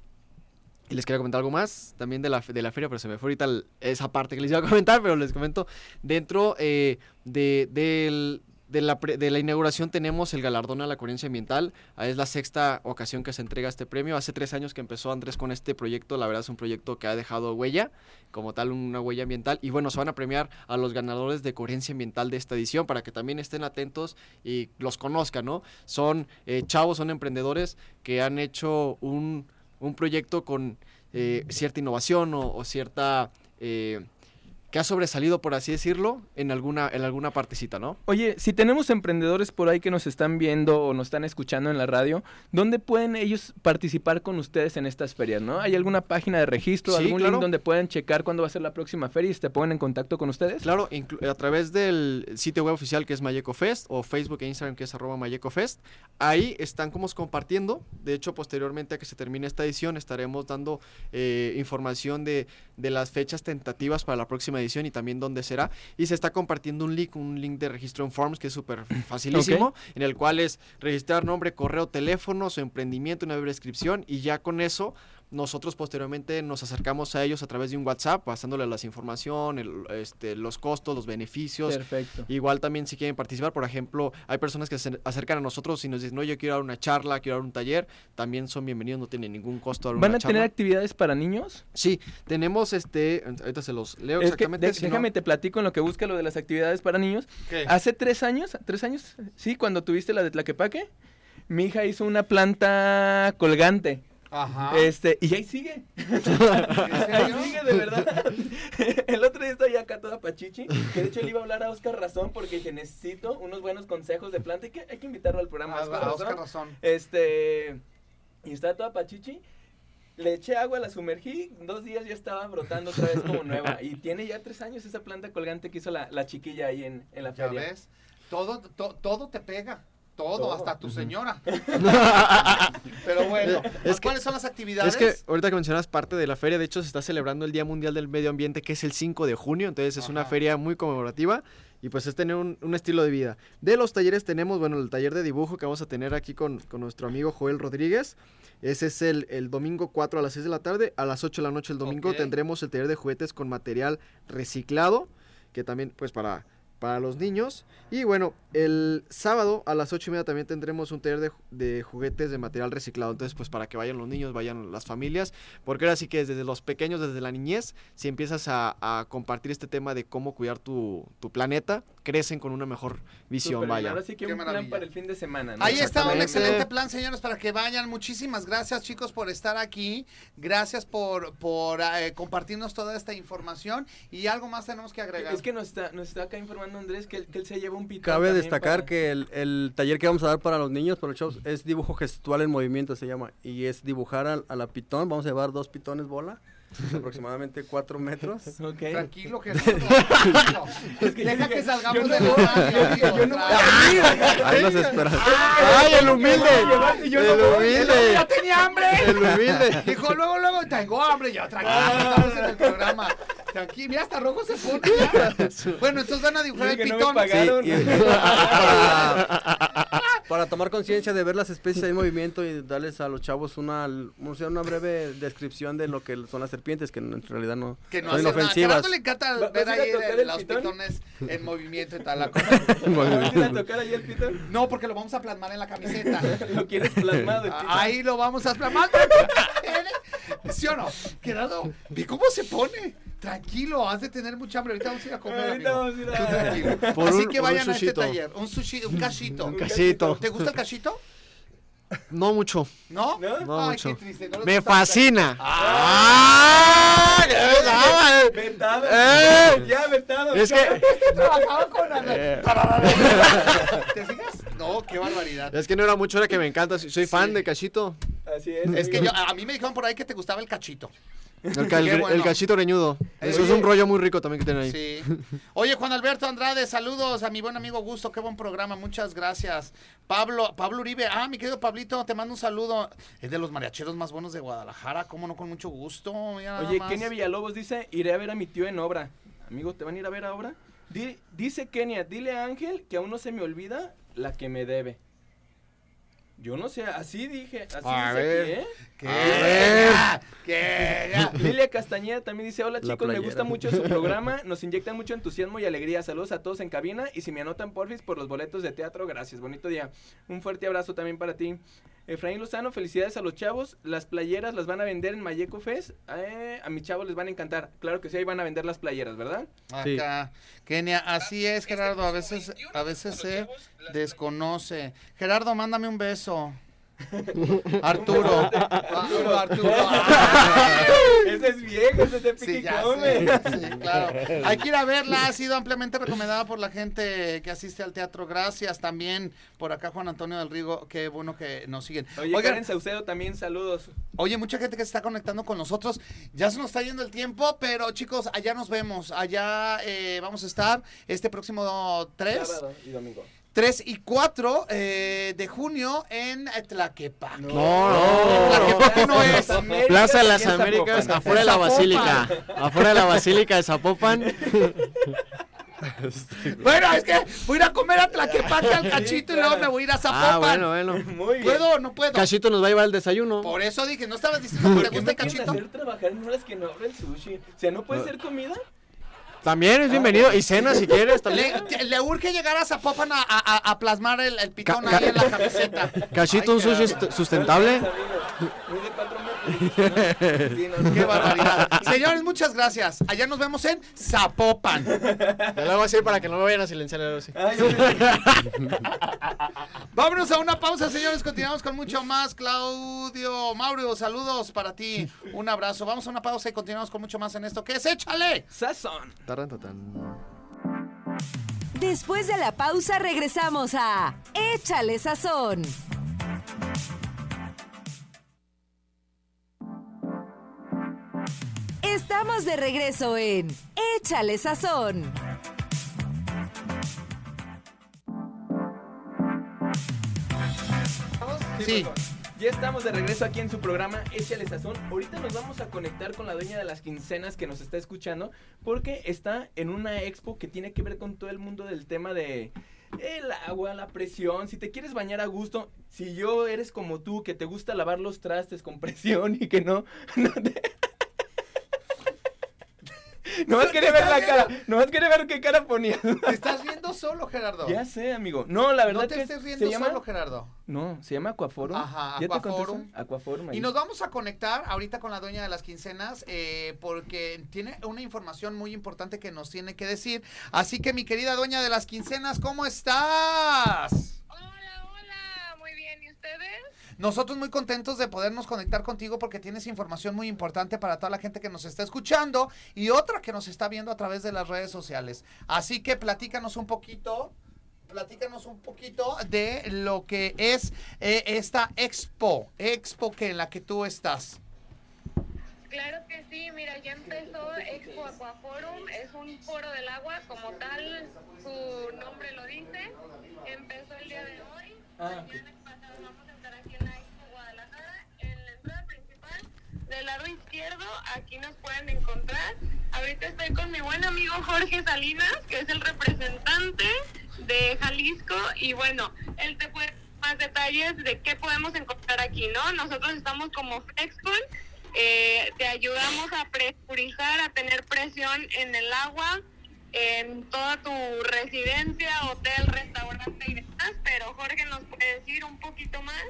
y les quería comentar algo más también de la, de la feria, pero se me fue ahorita el- esa parte que les iba a comentar, pero les comento. Dentro de, del- de la, pre- de la inauguración tenemos el galardón a la coherencia ambiental. Ah, Es la sexta ocasión que se entrega este premio. Hace tres años que empezó Andrés con este proyecto. La verdad es un proyecto que ha dejado huella, como tal una huella ambiental. Y bueno, se van a premiar a los ganadores de coherencia ambiental de esta edición para que también estén atentos y los conozcan, ¿no? Son eh, chavos, son emprendedores que han hecho un, un proyecto con eh, cierta innovación o, o cierta... eh, que ha sobresalido, por así decirlo, en alguna, en alguna partecita, ¿no? Oye, si tenemos emprendedores por ahí que nos están viendo o nos están escuchando en la radio, ¿dónde pueden ellos participar con ustedes en estas ferias, no? ¿Hay alguna página de registro, Sí, algún claro. link donde pueden checar cuándo va a ser la próxima feria y se pongan en contacto con ustedes? Claro, a través del sitio web oficial que es Mayeco Fest o Facebook e Instagram que es arroba Mayeco Fest. Ahí están como compartiendo. De hecho, posteriormente a que se termine esta edición, estaremos dando eh, información de, de las fechas tentativas para la próxima edición y también dónde será. Y se está compartiendo un link, un link de registro en Forms que es súper facilísimo, en el cual es registrar nombre, correo, teléfono, su emprendimiento, una breve descripción y ya con eso nosotros posteriormente nos acercamos a ellos a través de un WhatsApp, pasándoles la información, el- este, los costos, los beneficios. Perfecto. Igual también si quieren participar, por ejemplo, hay personas que se acercan a nosotros y nos dicen, no, yo quiero dar una charla, quiero dar un taller, también son bienvenidos, no tienen ningún costo dar ¿Van una a tener charla. actividades para niños? Sí, tenemos este, ahorita se los leo Es que exactamente. de- si no- déjame te platico en lo que busca lo de las actividades para niños. ¿Qué? Hace tres años, tres años, sí, cuando tuviste la de Tlaquepaque, mi hija hizo una planta colgante. Ajá. Este, y ahí sigue. Ahí sigue, de verdad. El otro día estoy acá toda pachichi. Que de hecho le iba a hablar a Oscar Razón porque dije, necesito unos buenos consejos de planta. Hay que, hay que invitarlo al programa. A- Oscar a Razón. Este. Y estaba toda pachichi. Le eché agua, la sumergí. Dos días ya estaba brotando otra vez como nueva. Y tiene ya tres años esa planta colgante que hizo la, la chiquilla ahí en, en la Ya feria. ves, todo, to- todo te pega. Todo, Todo. hasta tu señora. Pero bueno, Es que- ¿cuáles son las actividades? Es que ahorita que mencionas parte de la feria, de hecho se está celebrando el Día Mundial del Medio Ambiente, que es el 5 de junio, entonces es una feria muy conmemorativa y pues es tener un, un estilo de vida. De los talleres tenemos, bueno, el taller de dibujo que vamos a tener aquí con, con nuestro amigo Joel Rodríguez. Ese es el, el domingo 4 a las 6 de la tarde, a las 8 de la noche el domingo tendremos el taller de juguetes con material reciclado, que también pues para, para los niños. Y bueno, el sábado a las 8 y media también tendremos un taller de, ju- de juguetes de material reciclado. Entonces, pues para que vayan los niños, vayan las familias. Porque ahora sí que desde los pequeños, desde la niñez, si empiezas a, a compartir este tema de cómo cuidar tu, tu planeta, crecen con una mejor visión, bien. vaya. Ahora sí que Qué un plan para el fin de semana. ¿no? Ahí está un excelente plan, señores, para que vayan. Muchísimas gracias, chicos, por estar aquí. Gracias por, por eh, compartirnos toda esta información. Y algo más tenemos que agregar. Es que nos está, nos está acá informando Andrés que, él- que él se lleva un pitón. Cabe destacar para- que el, el taller que vamos a dar para los niños, para los chavos, es dibujo gestual en movimiento, se llama. Y es dibujar a, la pitón. Vamos a llevar dos pitones bola, aproximadamente cuatro metros. Ok. Tranquilo, que no. Deja que salgamos horario. yo no- Ahí los esperas. ¡Ay, el humilde! ¡El humilde! ¡Ya tenía hambre! ¡El humilde! Dijo, luego, luego, tengo hambre. Ya, tranquilo, estamos en el programa. Tranquilo, mira, hasta rojo se pone. Bueno, entonces van a dibujar el Que no me pitón. pagaron. Sí, y- para, tomar conciencia de ver las especies en movimiento y darles a los chavos una, una breve descripción de lo que son las serpientes, que en realidad no Que no son nada. inofensivas. Gerardo le encanta ¿Va- ver ahí de- el los pitón? pitones en movimiento y tal. La cosa. ¿Vas a tocar ahí el pitón? No, porque lo vamos a plasmar en la camiseta. Lo quieres plasmado. el Ah? Ahí lo vamos a plasmar. ¿Sí o no? Gerardo, ve cómo se pone. Tranquilo, has de tener mucha hambre. Ahorita vamos a ir a comer. Ahorita amigo. vamos a ir Tú a- tranquilo. Por Así un- que vayan a este taller. Un sushi, un cachito. Un ¿Te gusta el cachito? No mucho. ¿No? ¿No? No Ay, mucho. qué triste. no Me fascina. ¡Ah! ¡Ah! Vetado. ¡Eh! Ya, vetado. Es que, cachito. Trabajaba con ¿Te fijas? No, qué barbaridad. es que no era mucho, era que me encanta. Soy fan de Cachito. Así es. Es que yo, a mí me dijeron por ahí que te gustaba el cachito. El, ca- el- Qué bueno. el cachito reñudo. Eso es un rollo muy rico también que tienen ahí. Sí. Oye, Juan Alberto Andrade, saludos a mi buen amigo Gusto, qué buen programa, muchas gracias. Pablo, Pablo Uribe, ah, mi querido Pablito, te mando un saludo. Es de los mariacheros más buenos de Guadalajara, cómo no, con mucho gusto. mira Oye. Kenia Villalobos dice, iré a ver a mi tío en obra. Amigo, ¿te van a ir a ver a obra? Di- dice Kenia, dile a Ángel que aún no se me olvida la que me debe. Yo no sé, así dije, así A dice ver. aquí, ¿eh? ¿Qué? ver. ¿Qué? Ya. Lilia Castañeda también dice, hola La chicos, me gusta mucho su programa, nos inyectan mucho entusiasmo y alegría. Saludos a todos en cabina y si me anotan porfis por los boletos de teatro, gracias, bonito día. Un fuerte abrazo también para ti. Efraín Lozano, felicidades a los chavos. Las playeras las van a vender en Mayeco Fest. Eh, a mis chavos les van a encantar. Claro que sí, ahí van a vender las playeras, ¿verdad? Sí. Acá. Kenia, así es, Gerardo, a veces, a veces se desconoce. Gerardo, mándame un beso. Arturo. Arturo, Arturo. Ese es viejo, ese es de Sí, Piqui ya Come. sé, sí, claro. Hay que ir a verla, ha sido ampliamente recomendada por la gente que asiste al teatro. Gracias también por acá Juan Antonio del Rigo, qué bueno que nos siguen. Oye, Oigan, Karen Saucedo también, saludos. Oye, mucha gente que se está conectando con nosotros. Ya se nos está yendo el tiempo, pero chicos, allá nos vemos. Allá eh, vamos a estar este próximo 3, Sábado y domingo. 3 y 4 eh, de junio en Tlaquepaque. No, no. Tlaquepaque no es. Plaza de las Américas, Zapopan. afuera de la. Basílica. Afuera de la Basílica de Zapopan. Bueno, es que voy a ir a comer a Tlaquepaque al cachito y luego me voy a ir a Zapopan. Ah, bueno, bueno. Muy bien. ¿Puedo o no puedo? Cachito nos va a llevar al desayuno. Por eso dije, ¿no estabas diciendo que ¿Por te gusta el cachito? hacer trabajar en horas que no abre el sushi? O sea, ¿no puede ser comida? También es bienvenido. Y cena si quieres también. Le, le urge llegar a Zapopan a, a- a- a plasmar el, el pitón Ca- ahí en la camiseta. Cachito, un sushi sustentable. Muy de cuatro metros. Sí, no. Qué barbaridad. Señores, muchas gracias. Allá nos vemos en Zapopan. Ya lo voy a decir para que no me vayan a silenciar yo pensé- Vámonos a una pausa, señores. Continuamos con mucho más. Claudio, Mauro, saludos para ti. Un abrazo. Vamos a una pausa y continuamos con mucho más en esto que es Échale. Sazón. Después de la pausa regresamos a Échale Sazón. Estamos de regreso en Échale Sazón. Sí. Ya estamos de regreso aquí en su programa Échale Sazón. Ahorita nos vamos a conectar con la dueña de las quincenas que nos está escuchando porque está en una expo que tiene que ver con todo el mundo del tema de el agua, la presión, si te quieres bañar a gusto, si yo eres como tú que te gusta lavar los trastes con presión y que no, no te... No más quería ver la cara, no más quería ver qué cara ponía. Te estás viendo solo, Gerardo. Ya sé, amigo. No, la verdad no te que estés viendo se llama solo, Gerardo. No, se llama Aquaforum. Ajá, ¿Ya te Aquaforum. ahí. Y nos vamos a conectar ahorita con la dueña de las quincenas eh, porque tiene una información muy importante que nos tiene que decir. Así que mi querida dueña de las quincenas, ¿cómo estás? Hola, hola, muy bien, ¿y ustedes? Nosotros muy contentos de podernos conectar contigo porque tienes información muy importante para toda la gente que nos está escuchando y otra que nos está viendo a través de las redes sociales. Así que platícanos un poquito, platícanos un poquito de lo que es eh, esta expo, expo que en la que tú estás. Claro que sí, mira, ya empezó Expo Aquaforum, es un foro del agua, como tal, su nombre lo dice. Empezó el día de hoy, Ah, mañana del lado izquierdo, aquí nos pueden encontrar. Ahorita estoy con mi buen amigo Jorge Salinas, que es el representante de Jalisco, y bueno, él te puede dar más detalles de qué podemos encontrar aquí, ¿no? Nosotros estamos como Flexcon, eh, te ayudamos a presurizar, a tener presión en el agua, en toda tu residencia, hotel, restaurante y demás, pero Jorge nos puede decir un poquito más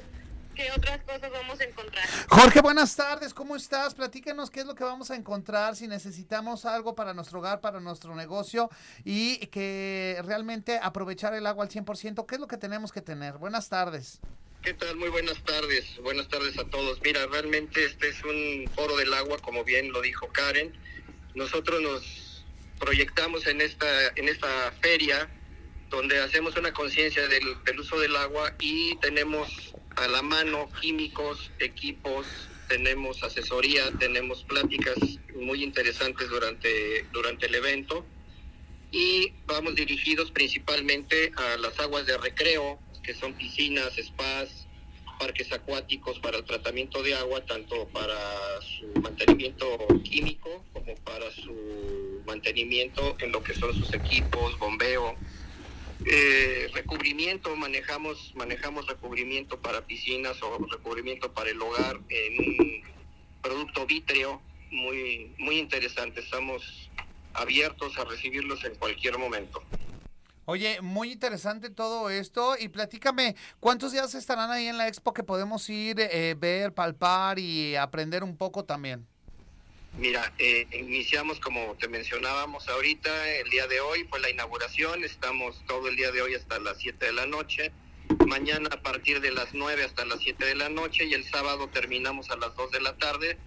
qué otras cosas vamos a encontrar. Jorge, buenas tardes, ¿cómo estás? Platícanos qué es lo que vamos a encontrar, si necesitamos algo para nuestro hogar, para nuestro negocio y que realmente aprovechar el agua al 100%, ¿qué es lo que tenemos que tener? Buenas tardes. ¿Qué tal? Muy buenas tardes. Buenas tardes a todos. Mira, realmente este es un foro del agua, como bien lo dijo Karen. Nosotros nos proyectamos en esta, en esta feria donde hacemos una conciencia del, del uso del agua y tenemos a la mano químicos, equipos, tenemos asesoría, tenemos pláticas muy interesantes durante, durante el evento y vamos dirigidos principalmente a las aguas de recreo, que son piscinas, spas, parques acuáticos para el tratamiento de agua, tanto para su mantenimiento químico como para su mantenimiento en lo que son sus equipos, bombeo. Eh, recubrimiento, manejamos, manejamos recubrimiento para piscinas o recubrimiento para el hogar en un producto vítreo muy, muy interesante. Estamos abiertos a recibirlos en cualquier momento. Oye, muy interesante todo esto y platícame, ¿cuántos días estarán ahí en la expo que podemos ir, eh, ver, palpar y aprender un poco también? Mira, eh, iniciamos como te mencionábamos ahorita, el día de hoy fue la inauguración, estamos todo el día de hoy hasta las 7 de la noche mañana a partir de las 9 hasta las 7 de la noche y el sábado terminamos a las 2 de la tarde.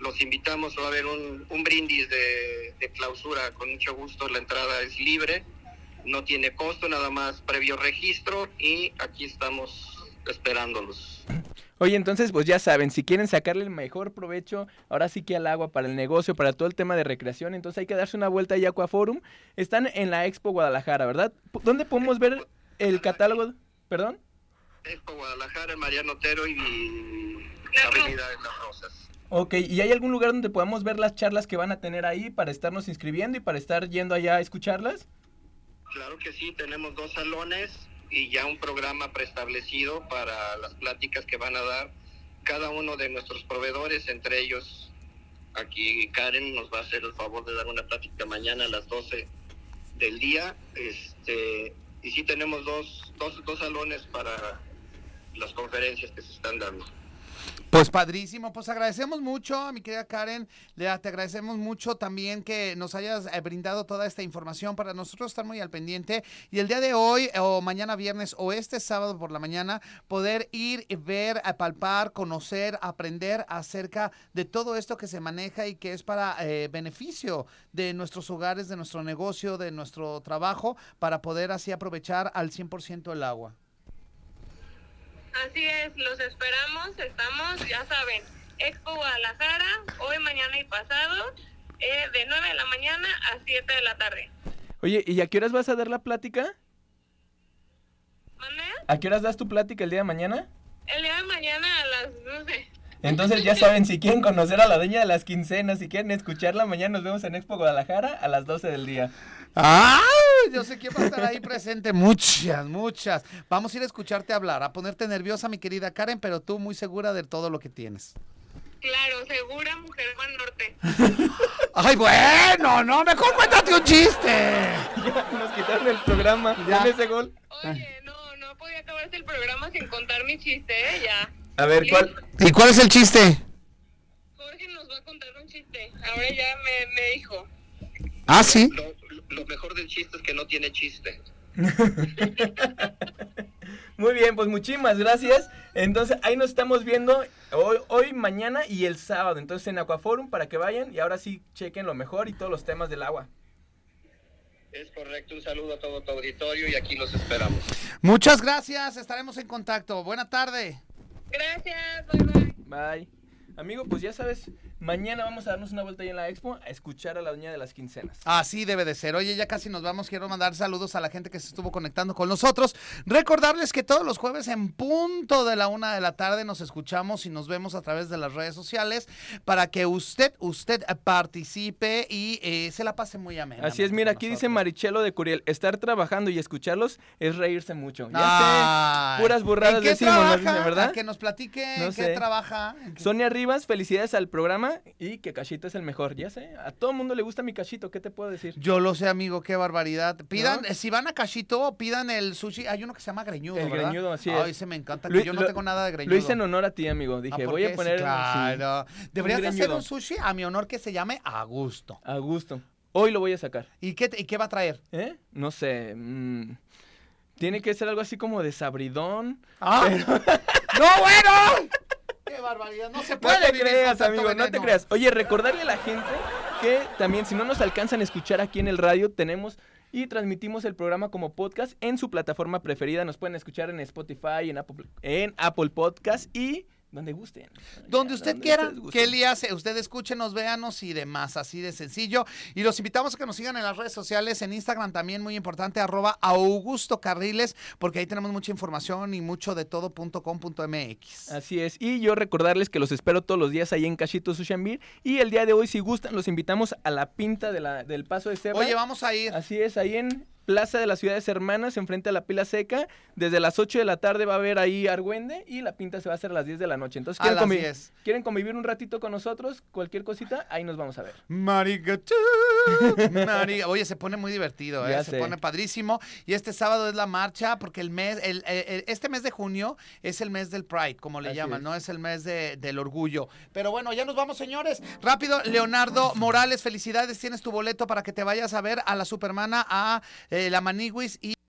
Los invitamos, va a haber un, brindis de clausura con mucho gusto, la entrada es libre, no tiene costo, nada más previo registro y aquí estamos esperándolos. Oye, entonces, pues ya saben, si quieren sacarle el mejor provecho, ahora sí que al agua, para el negocio, para todo el tema de recreación, entonces hay que darse una vuelta a Aquaforum. Están en la Expo Guadalajara, ¿verdad? ¿Dónde podemos ver el catálogo? ¿Perdón? Expo Guadalajara, Mariano Otero y Las Avenida de las Rosas. Ok, ¿y hay algún lugar donde podamos ver las charlas que van a tener ahí para estarnos inscribiendo y para estar yendo allá a escucharlas? Claro que sí, tenemos dos salones y ya un programa preestablecido para las pláticas que van a dar cada uno de nuestros proveedores, entre ellos aquí Karen nos va a hacer el favor de dar una plática mañana a las 12 del día. Este, y sí tenemos dos, dos, dos salones para las conferencias que se están dando. Pues padrísimo, pues agradecemos mucho a mi querida Karen, te agradecemos mucho también que nos hayas eh, brindado toda esta información para nosotros estar muy al pendiente y el día de hoy o mañana viernes o este sábado por la mañana poder ir, ver, a palpar, conocer, aprender acerca de todo esto que se maneja y que es para eh, beneficio de nuestros hogares, de nuestro negocio, de nuestro trabajo, para poder así aprovechar al 100% el agua. Así es, los esperamos, estamos, ya saben, Expo Guadalajara, hoy, mañana y pasado, eh, de 9 de la mañana a 7 de la tarde. Oye, ¿y a qué horas vas a dar la plática? ¿A qué horas das tu plática el día de mañana? El día de mañana a las 12. Entonces ya saben, si quieren conocer a la dueña de las quincenas, si quieren escucharla, mañana nos vemos en Expo Guadalajara a las 12 del día. ¡Ah! Yo sé quién va a estar ahí presente. Muchas, muchas. Vamos a ir a escucharte hablar, a ponerte nerviosa, mi querida Karen, pero tú muy segura de todo lo que tienes. Claro, segura mujer Juan Norte. ¡Ay, bueno! No, mejor cuéntate un chiste. Nos quitaron el programa Ya. ese gol. Oye, no, no podía acabarse el programa sin contar mi chiste, ¿eh? Ya. A ver, ¿cuál? ¿Y cuál es el chiste? Jorge nos va a contar un chiste. Ahora ya me, me dijo. Ah, sí. Lo, lo mejor del chiste es que no tiene chiste. Muy bien, pues muchísimas gracias. Entonces ahí nos estamos viendo hoy, hoy, mañana y el sábado. Entonces en Aquaforum para que vayan y ahora sí chequen lo mejor y todos los temas del agua. Es correcto, un saludo a todo tu auditorio y aquí los esperamos. Muchas gracias, estaremos en contacto. Buena tarde. Gracias, bye bye. Bye. Amigo, pues ya sabes, mañana vamos a darnos una vuelta ahí en la expo a escuchar a la doña de las quincenas. Así debe de ser. Oye, ya casi nos vamos. Quiero mandar saludos a la gente que se estuvo conectando con nosotros. Recordarles que todos los jueves en punto de la una de la tarde nos escuchamos y nos vemos a través de las redes sociales para que usted, usted participe y eh, se la pase muy amena. Así es, mira, aquí dice Marichelo de Curiel, estar trabajando y escucharlos es reírse mucho. Ya sé, puras burradas ¿En qué decimos, ¿verdad? A Que nos platique No en qué trabaja. en qué- Sonia Rivas, felicidades al programa y que Cachito es el mejor, ya sé. A todo mundo le gusta mi Cachito, ¿qué te puedo decir? Yo lo sé, amigo, qué barbaridad. Pidan, ¿No? si van a Cachito, pidan el sushi. Hay uno que se llama greñudo, El ¿verdad? greñudo, así Ay, es. se me encanta. Que yo no lo- tengo nada de greñudo. Lo hice en honor a ti, amigo. Dije, Ah, ¿por voy a Sí, poner sí, claro. Deberías un hacer un sushi a mi honor que se llame a gusto. a gusto. Hoy lo voy a sacar. ¿Y qué, te- y qué va a traer? ¿Eh? No sé. mm, tiene que ser algo así como de sabridón. ¡Ah! ¡No, bueno! ¡Qué barbaridad! No se No puede te vivir con creas, amigo, no te creas. Oye, recordarle a la gente que también si no nos alcanzan a escuchar aquí en el radio, tenemos y transmitimos el programa como podcast en su plataforma preferida. Nos pueden escuchar en Spotify, en Apple, en Apple Podcast y donde gusten. Donde usted quiera, gusten. que le hace, usted escúchenos, véanos y demás, así de sencillo. Y los invitamos a que nos sigan en las redes sociales, en Instagram también, muy importante, arroba Augusto Carriles, porque ahí tenemos mucha información y mucho de todo.com.mx. Así es. Y yo recordarles que los espero todos los días ahí en Cachito Beer. Y el día de hoy, si gustan, los invitamos a la pinta de la, del Paso de Cebra. Oye, vamos a ir. Así es, ahí en Plaza de las Ciudades Hermanas, enfrente a la Pila Seca. Desde las 8 de la tarde va a haber ahí Argüende y la pinta se va a hacer a las 10 de la noche. Entonces, A ¿quieren, las convi- 10. ¿quieren convivir un ratito con nosotros? Cualquier cosita, ahí nos vamos a ver. Marica. Oye, se pone muy divertido, ¿eh? Se pone padrísimo. Y este sábado es la marcha, porque el mes, el, el- el- este mes de junio es el mes del Pride, como le Así llaman, es. ¿no? Es el mes de- del orgullo. Pero bueno, ya nos vamos, señores. Rápido, Leonardo Morales, felicidades. Tienes tu boleto para que te vayas a ver a la Supermana, a eh, la Maniguis y